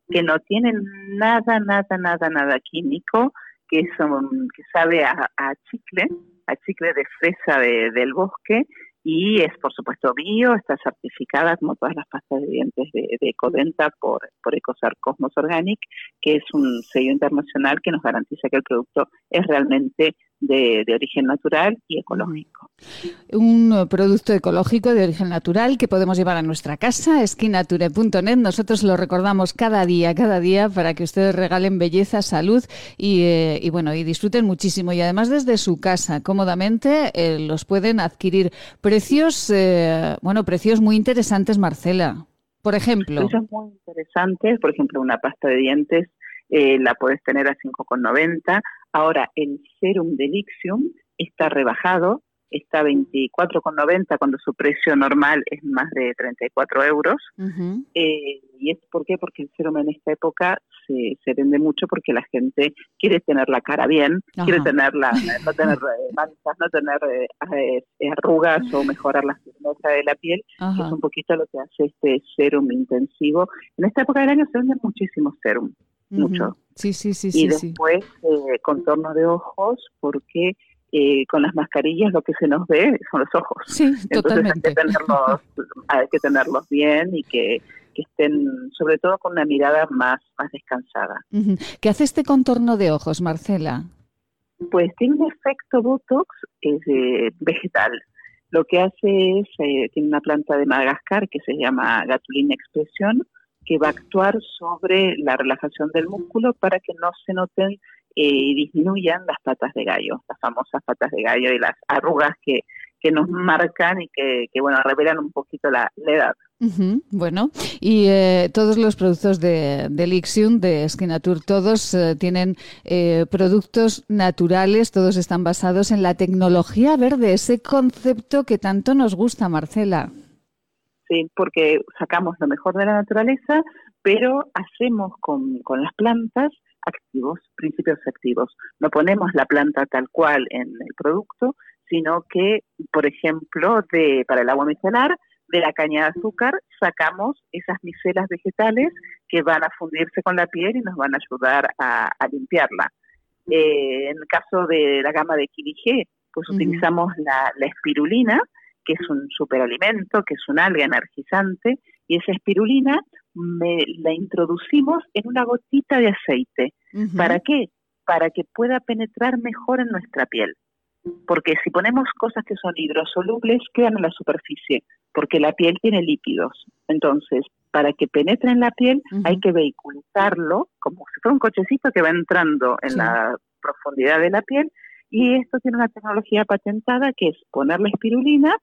que no tienen nada, nada, nada, nada químico, que son, que sabe a, a chicle, a chicle de fresa de- del bosque y es por supuesto bio, está certificada como todas las pastas de dientes de, de por, por Ecosar Cosmos Organic, que es un sello internacional que nos garantiza que el producto es realmente de, de origen natural y ecológico. Un eh, producto ecológico de origen natural que podemos llevar a nuestra casa, esquinature.net. Nosotros lo recordamos cada día, cada día, para que ustedes regalen belleza, salud y, eh, y bueno, y disfruten muchísimo. Y además desde su casa, cómodamente, eh, los pueden adquirir. Precios, eh, bueno, precios muy interesantes, Marcela. Por ejemplo. Precios muy interesantes, por ejemplo, una pasta de dientes eh, la puedes tener a 5,90. Ahora, el serum de Lixium está rebajado está 24,90 cuando su precio normal es más de 34 euros. Eh, ¿Y es por qué? Porque el serum en esta época se, se vende mucho porque la gente quiere tener la cara bien, quiere Ajá. tener la, no tener eh, manchas, no tener eh, arrugas o mejorar la firmeza de la piel, que es un poquito lo que hace este serum intensivo. En esta época del año se venden muchísimos serum, mucho. Sí, sí, sí, y sí, sí. después eh, contorno de ojos porque eh, con las mascarillas lo que se nos ve son los ojos. Sí, Entonces totalmente. hay que tenerlos, hay que tenerlos bien y que, que estén sobre todo con una mirada más, más descansada. ¿Qué hace este contorno de ojos, Marcela? Pues tiene un efecto Botox es, eh, vegetal. Lo que hace es, eh, tiene una planta de Madagascar que se llama Gatulina Expresión, que va a actuar sobre la relajación del músculo para que no se noten eh, y disminuyan las patas de gallo, las famosas patas de gallo y las arrugas que, que nos marcan y que, que, bueno, revelan un poquito la, la edad. Bueno, y eh, todos los productos de, de Lixium, de Skinatur, todos eh, tienen eh, productos naturales, todos están basados en la tecnología verde, ese concepto que tanto nos gusta, Marcela. ¿Sí? porque sacamos lo mejor de la naturaleza, pero hacemos con, con las plantas activos, principios activos. No ponemos la planta tal cual en el producto, sino que, por ejemplo, de, para el agua micelar, de la caña de azúcar sacamos esas micelas vegetales que van a fundirse con la piel y nos van a ayudar a, a limpiarla. Eh, en el caso de la gama de Kilige, pues utilizamos la, la espirulina, que es un superalimento, que es un alga energizante, y esa espirulina me, la introducimos en una gotita de aceite. ¿Para qué? Para que pueda penetrar mejor en nuestra piel. Porque si ponemos cosas que son hidrosolubles, quedan en la superficie, porque la piel tiene lípidos. Entonces, para que penetre en la piel, hay que vehiculizarlo como si fuera un cochecito que va entrando en Sí. la profundidad de la piel. Y esto tiene una tecnología patentada que es poner la espirulina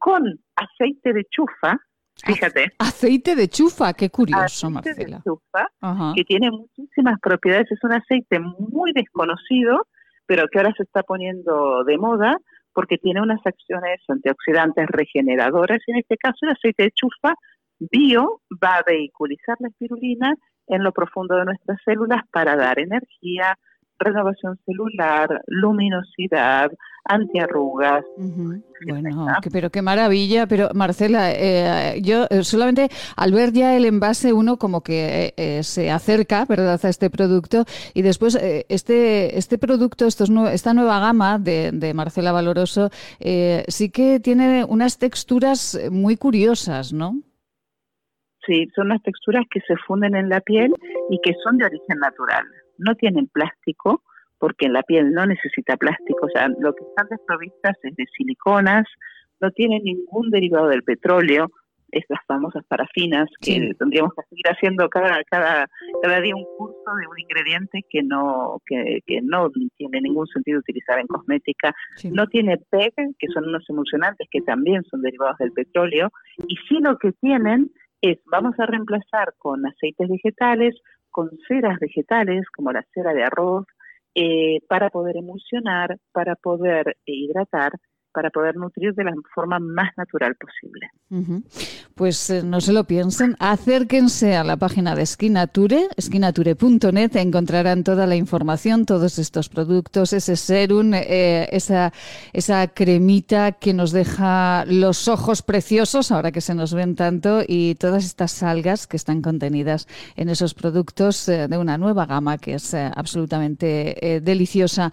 con aceite de chufa, fíjate, Aceite de chufa, qué curioso, aceite Marcela. de chufa, Ajá. que tiene muchísimas propiedades. Es un aceite muy desconocido, pero que ahora se está poniendo de moda porque tiene unas acciones antioxidantes regeneradoras. Y en este caso, el aceite de chufa bio va a vehiculizar la espirulina en lo profundo de nuestras células para dar energía, renovación celular, luminosidad, antiarrugas. Bueno, que- pero qué maravilla. Pero Marcela, eh, yo eh, solamente al ver ya el envase uno como que eh, eh, se acerca, ¿verdad?, a este producto y después eh, este este producto, estos esta nueva gama de, de Marcela Valoroso, eh, sí que tiene unas texturas muy curiosas, ¿no? Sí, son las texturas que se funden en la piel y que son de origen natural. No tienen plástico, porque la piel no necesita plástico. O sea, lo que están desprovistas es de siliconas, no tienen ningún derivado del petróleo, estas famosas parafinas que Sí. tendríamos que seguir haciendo cada, cada, cada día un curso de un ingrediente que no, que, que no tiene ningún sentido utilizar en cosmética. No tiene PEG, que son unos emulsionantes que también son derivados del petróleo, y sí lo que tienen es, vamos a reemplazar con aceites vegetales, con ceras vegetales, como la cera de arroz, eh, para poder emulsionar, para poder hidratar, para poder nutrir de la forma más natural posible. Pues eh, no se lo piensen, acérquense a la página de Skinature, skinature.net, encontrarán toda la información, todos estos productos, ese serum, eh, esa, esa cremita que nos deja los ojos preciosos, ahora que se nos ven tanto, y todas estas algas que están contenidas en esos productos eh, de una nueva gama que es absolutamente deliciosa.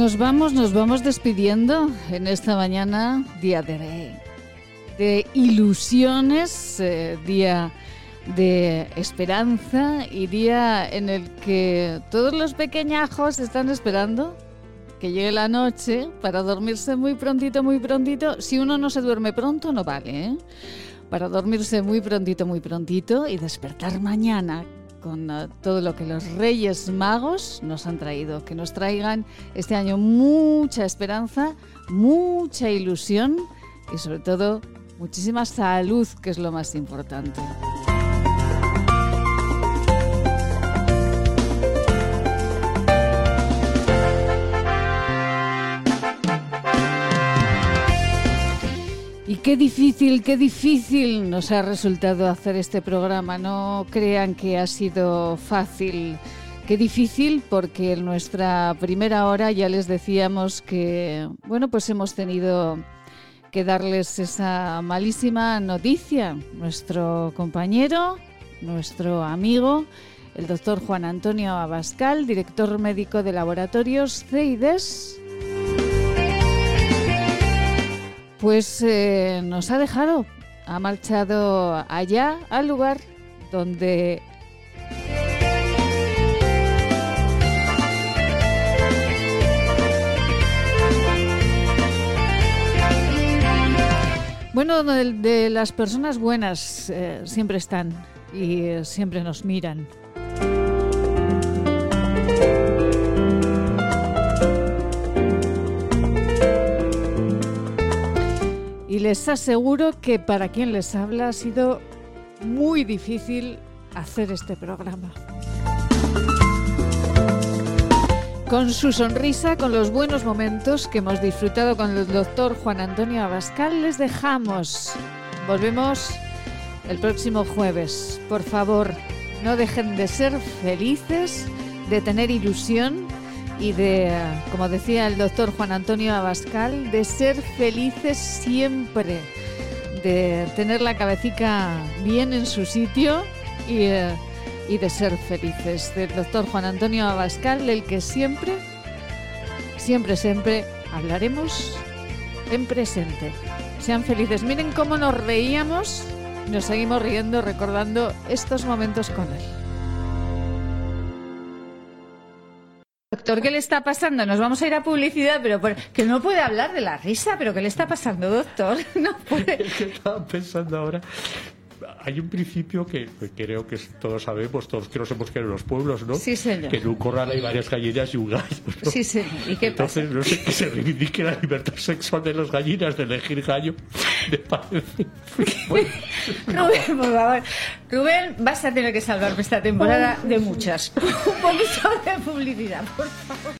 nos vamos, nos vamos despidiendo en esta mañana, día de, de ilusiones, eh, día de esperanza y día en el que todos los pequeñajos están esperando que llegue la noche para dormirse muy prontito, muy prontito. Si uno no se duerme pronto, no vale, ¿eh? Para dormirse muy prontito, muy prontito y despertar mañana con eh, todo lo que los Reyes Magos nos han traído. Que nos traigan este año mucha esperanza, mucha ilusión y sobre todo muchísima salud, que es lo más importante. Y qué difícil, qué difícil nos ha resultado hacer este programa. No crean que ha sido fácil. Qué difícil porque en nuestra primera hora ya les decíamos que, bueno, pues hemos tenido que darles esa malísima noticia. Nuestro compañero, nuestro amigo, el doctor Juan Antonio Abascal, director médico de laboratorios CEIDES, pues eh, nos ha dejado, ha marchado allá al lugar donde Bueno, de, las personas buenas eh, siempre están y eh, siempre nos miran. Les aseguro que para quien les habla ha sido muy difícil hacer este programa. Con su sonrisa, con los buenos momentos que hemos disfrutado con el doctor Juan Antonio Abascal, les dejamos. Volvemos el próximo jueves. Por favor, no dejen de ser felices, de tener ilusión y de, como decía el doctor Juan Antonio Abascal, de ser felices siempre, de tener la cabecita bien en su sitio y, eh, y de ser felices. Del doctor Juan Antonio Abascal, del que siempre, siempre, siempre hablaremos en presente. Sean felices. Miren cómo nos reíamos, nos seguimos riendo recordando estos momentos con él. Doctor, ¿qué le está pasando? Nos vamos a ir a publicidad, pero por- que no puede hablar de la risa, pero ¿qué le está pasando, doctor? No puede. Que estaba pensando ahora. Hay un principio que, que creo que todos sabemos, todos que nos hemos quedado en los pueblos, ¿no? Sí, señor. Que en un corral hay varias gallinas y un gallo. ¿no? Sí, señor. ¿Y qué pasa? Entonces, no sé que se reivindique la libertad sexual de las gallinas de elegir gallo. Me parece. Rubén, por favor. Rubén, vas a tener que salvarme esta temporada de muchas. Un poquito de publicidad, por favor.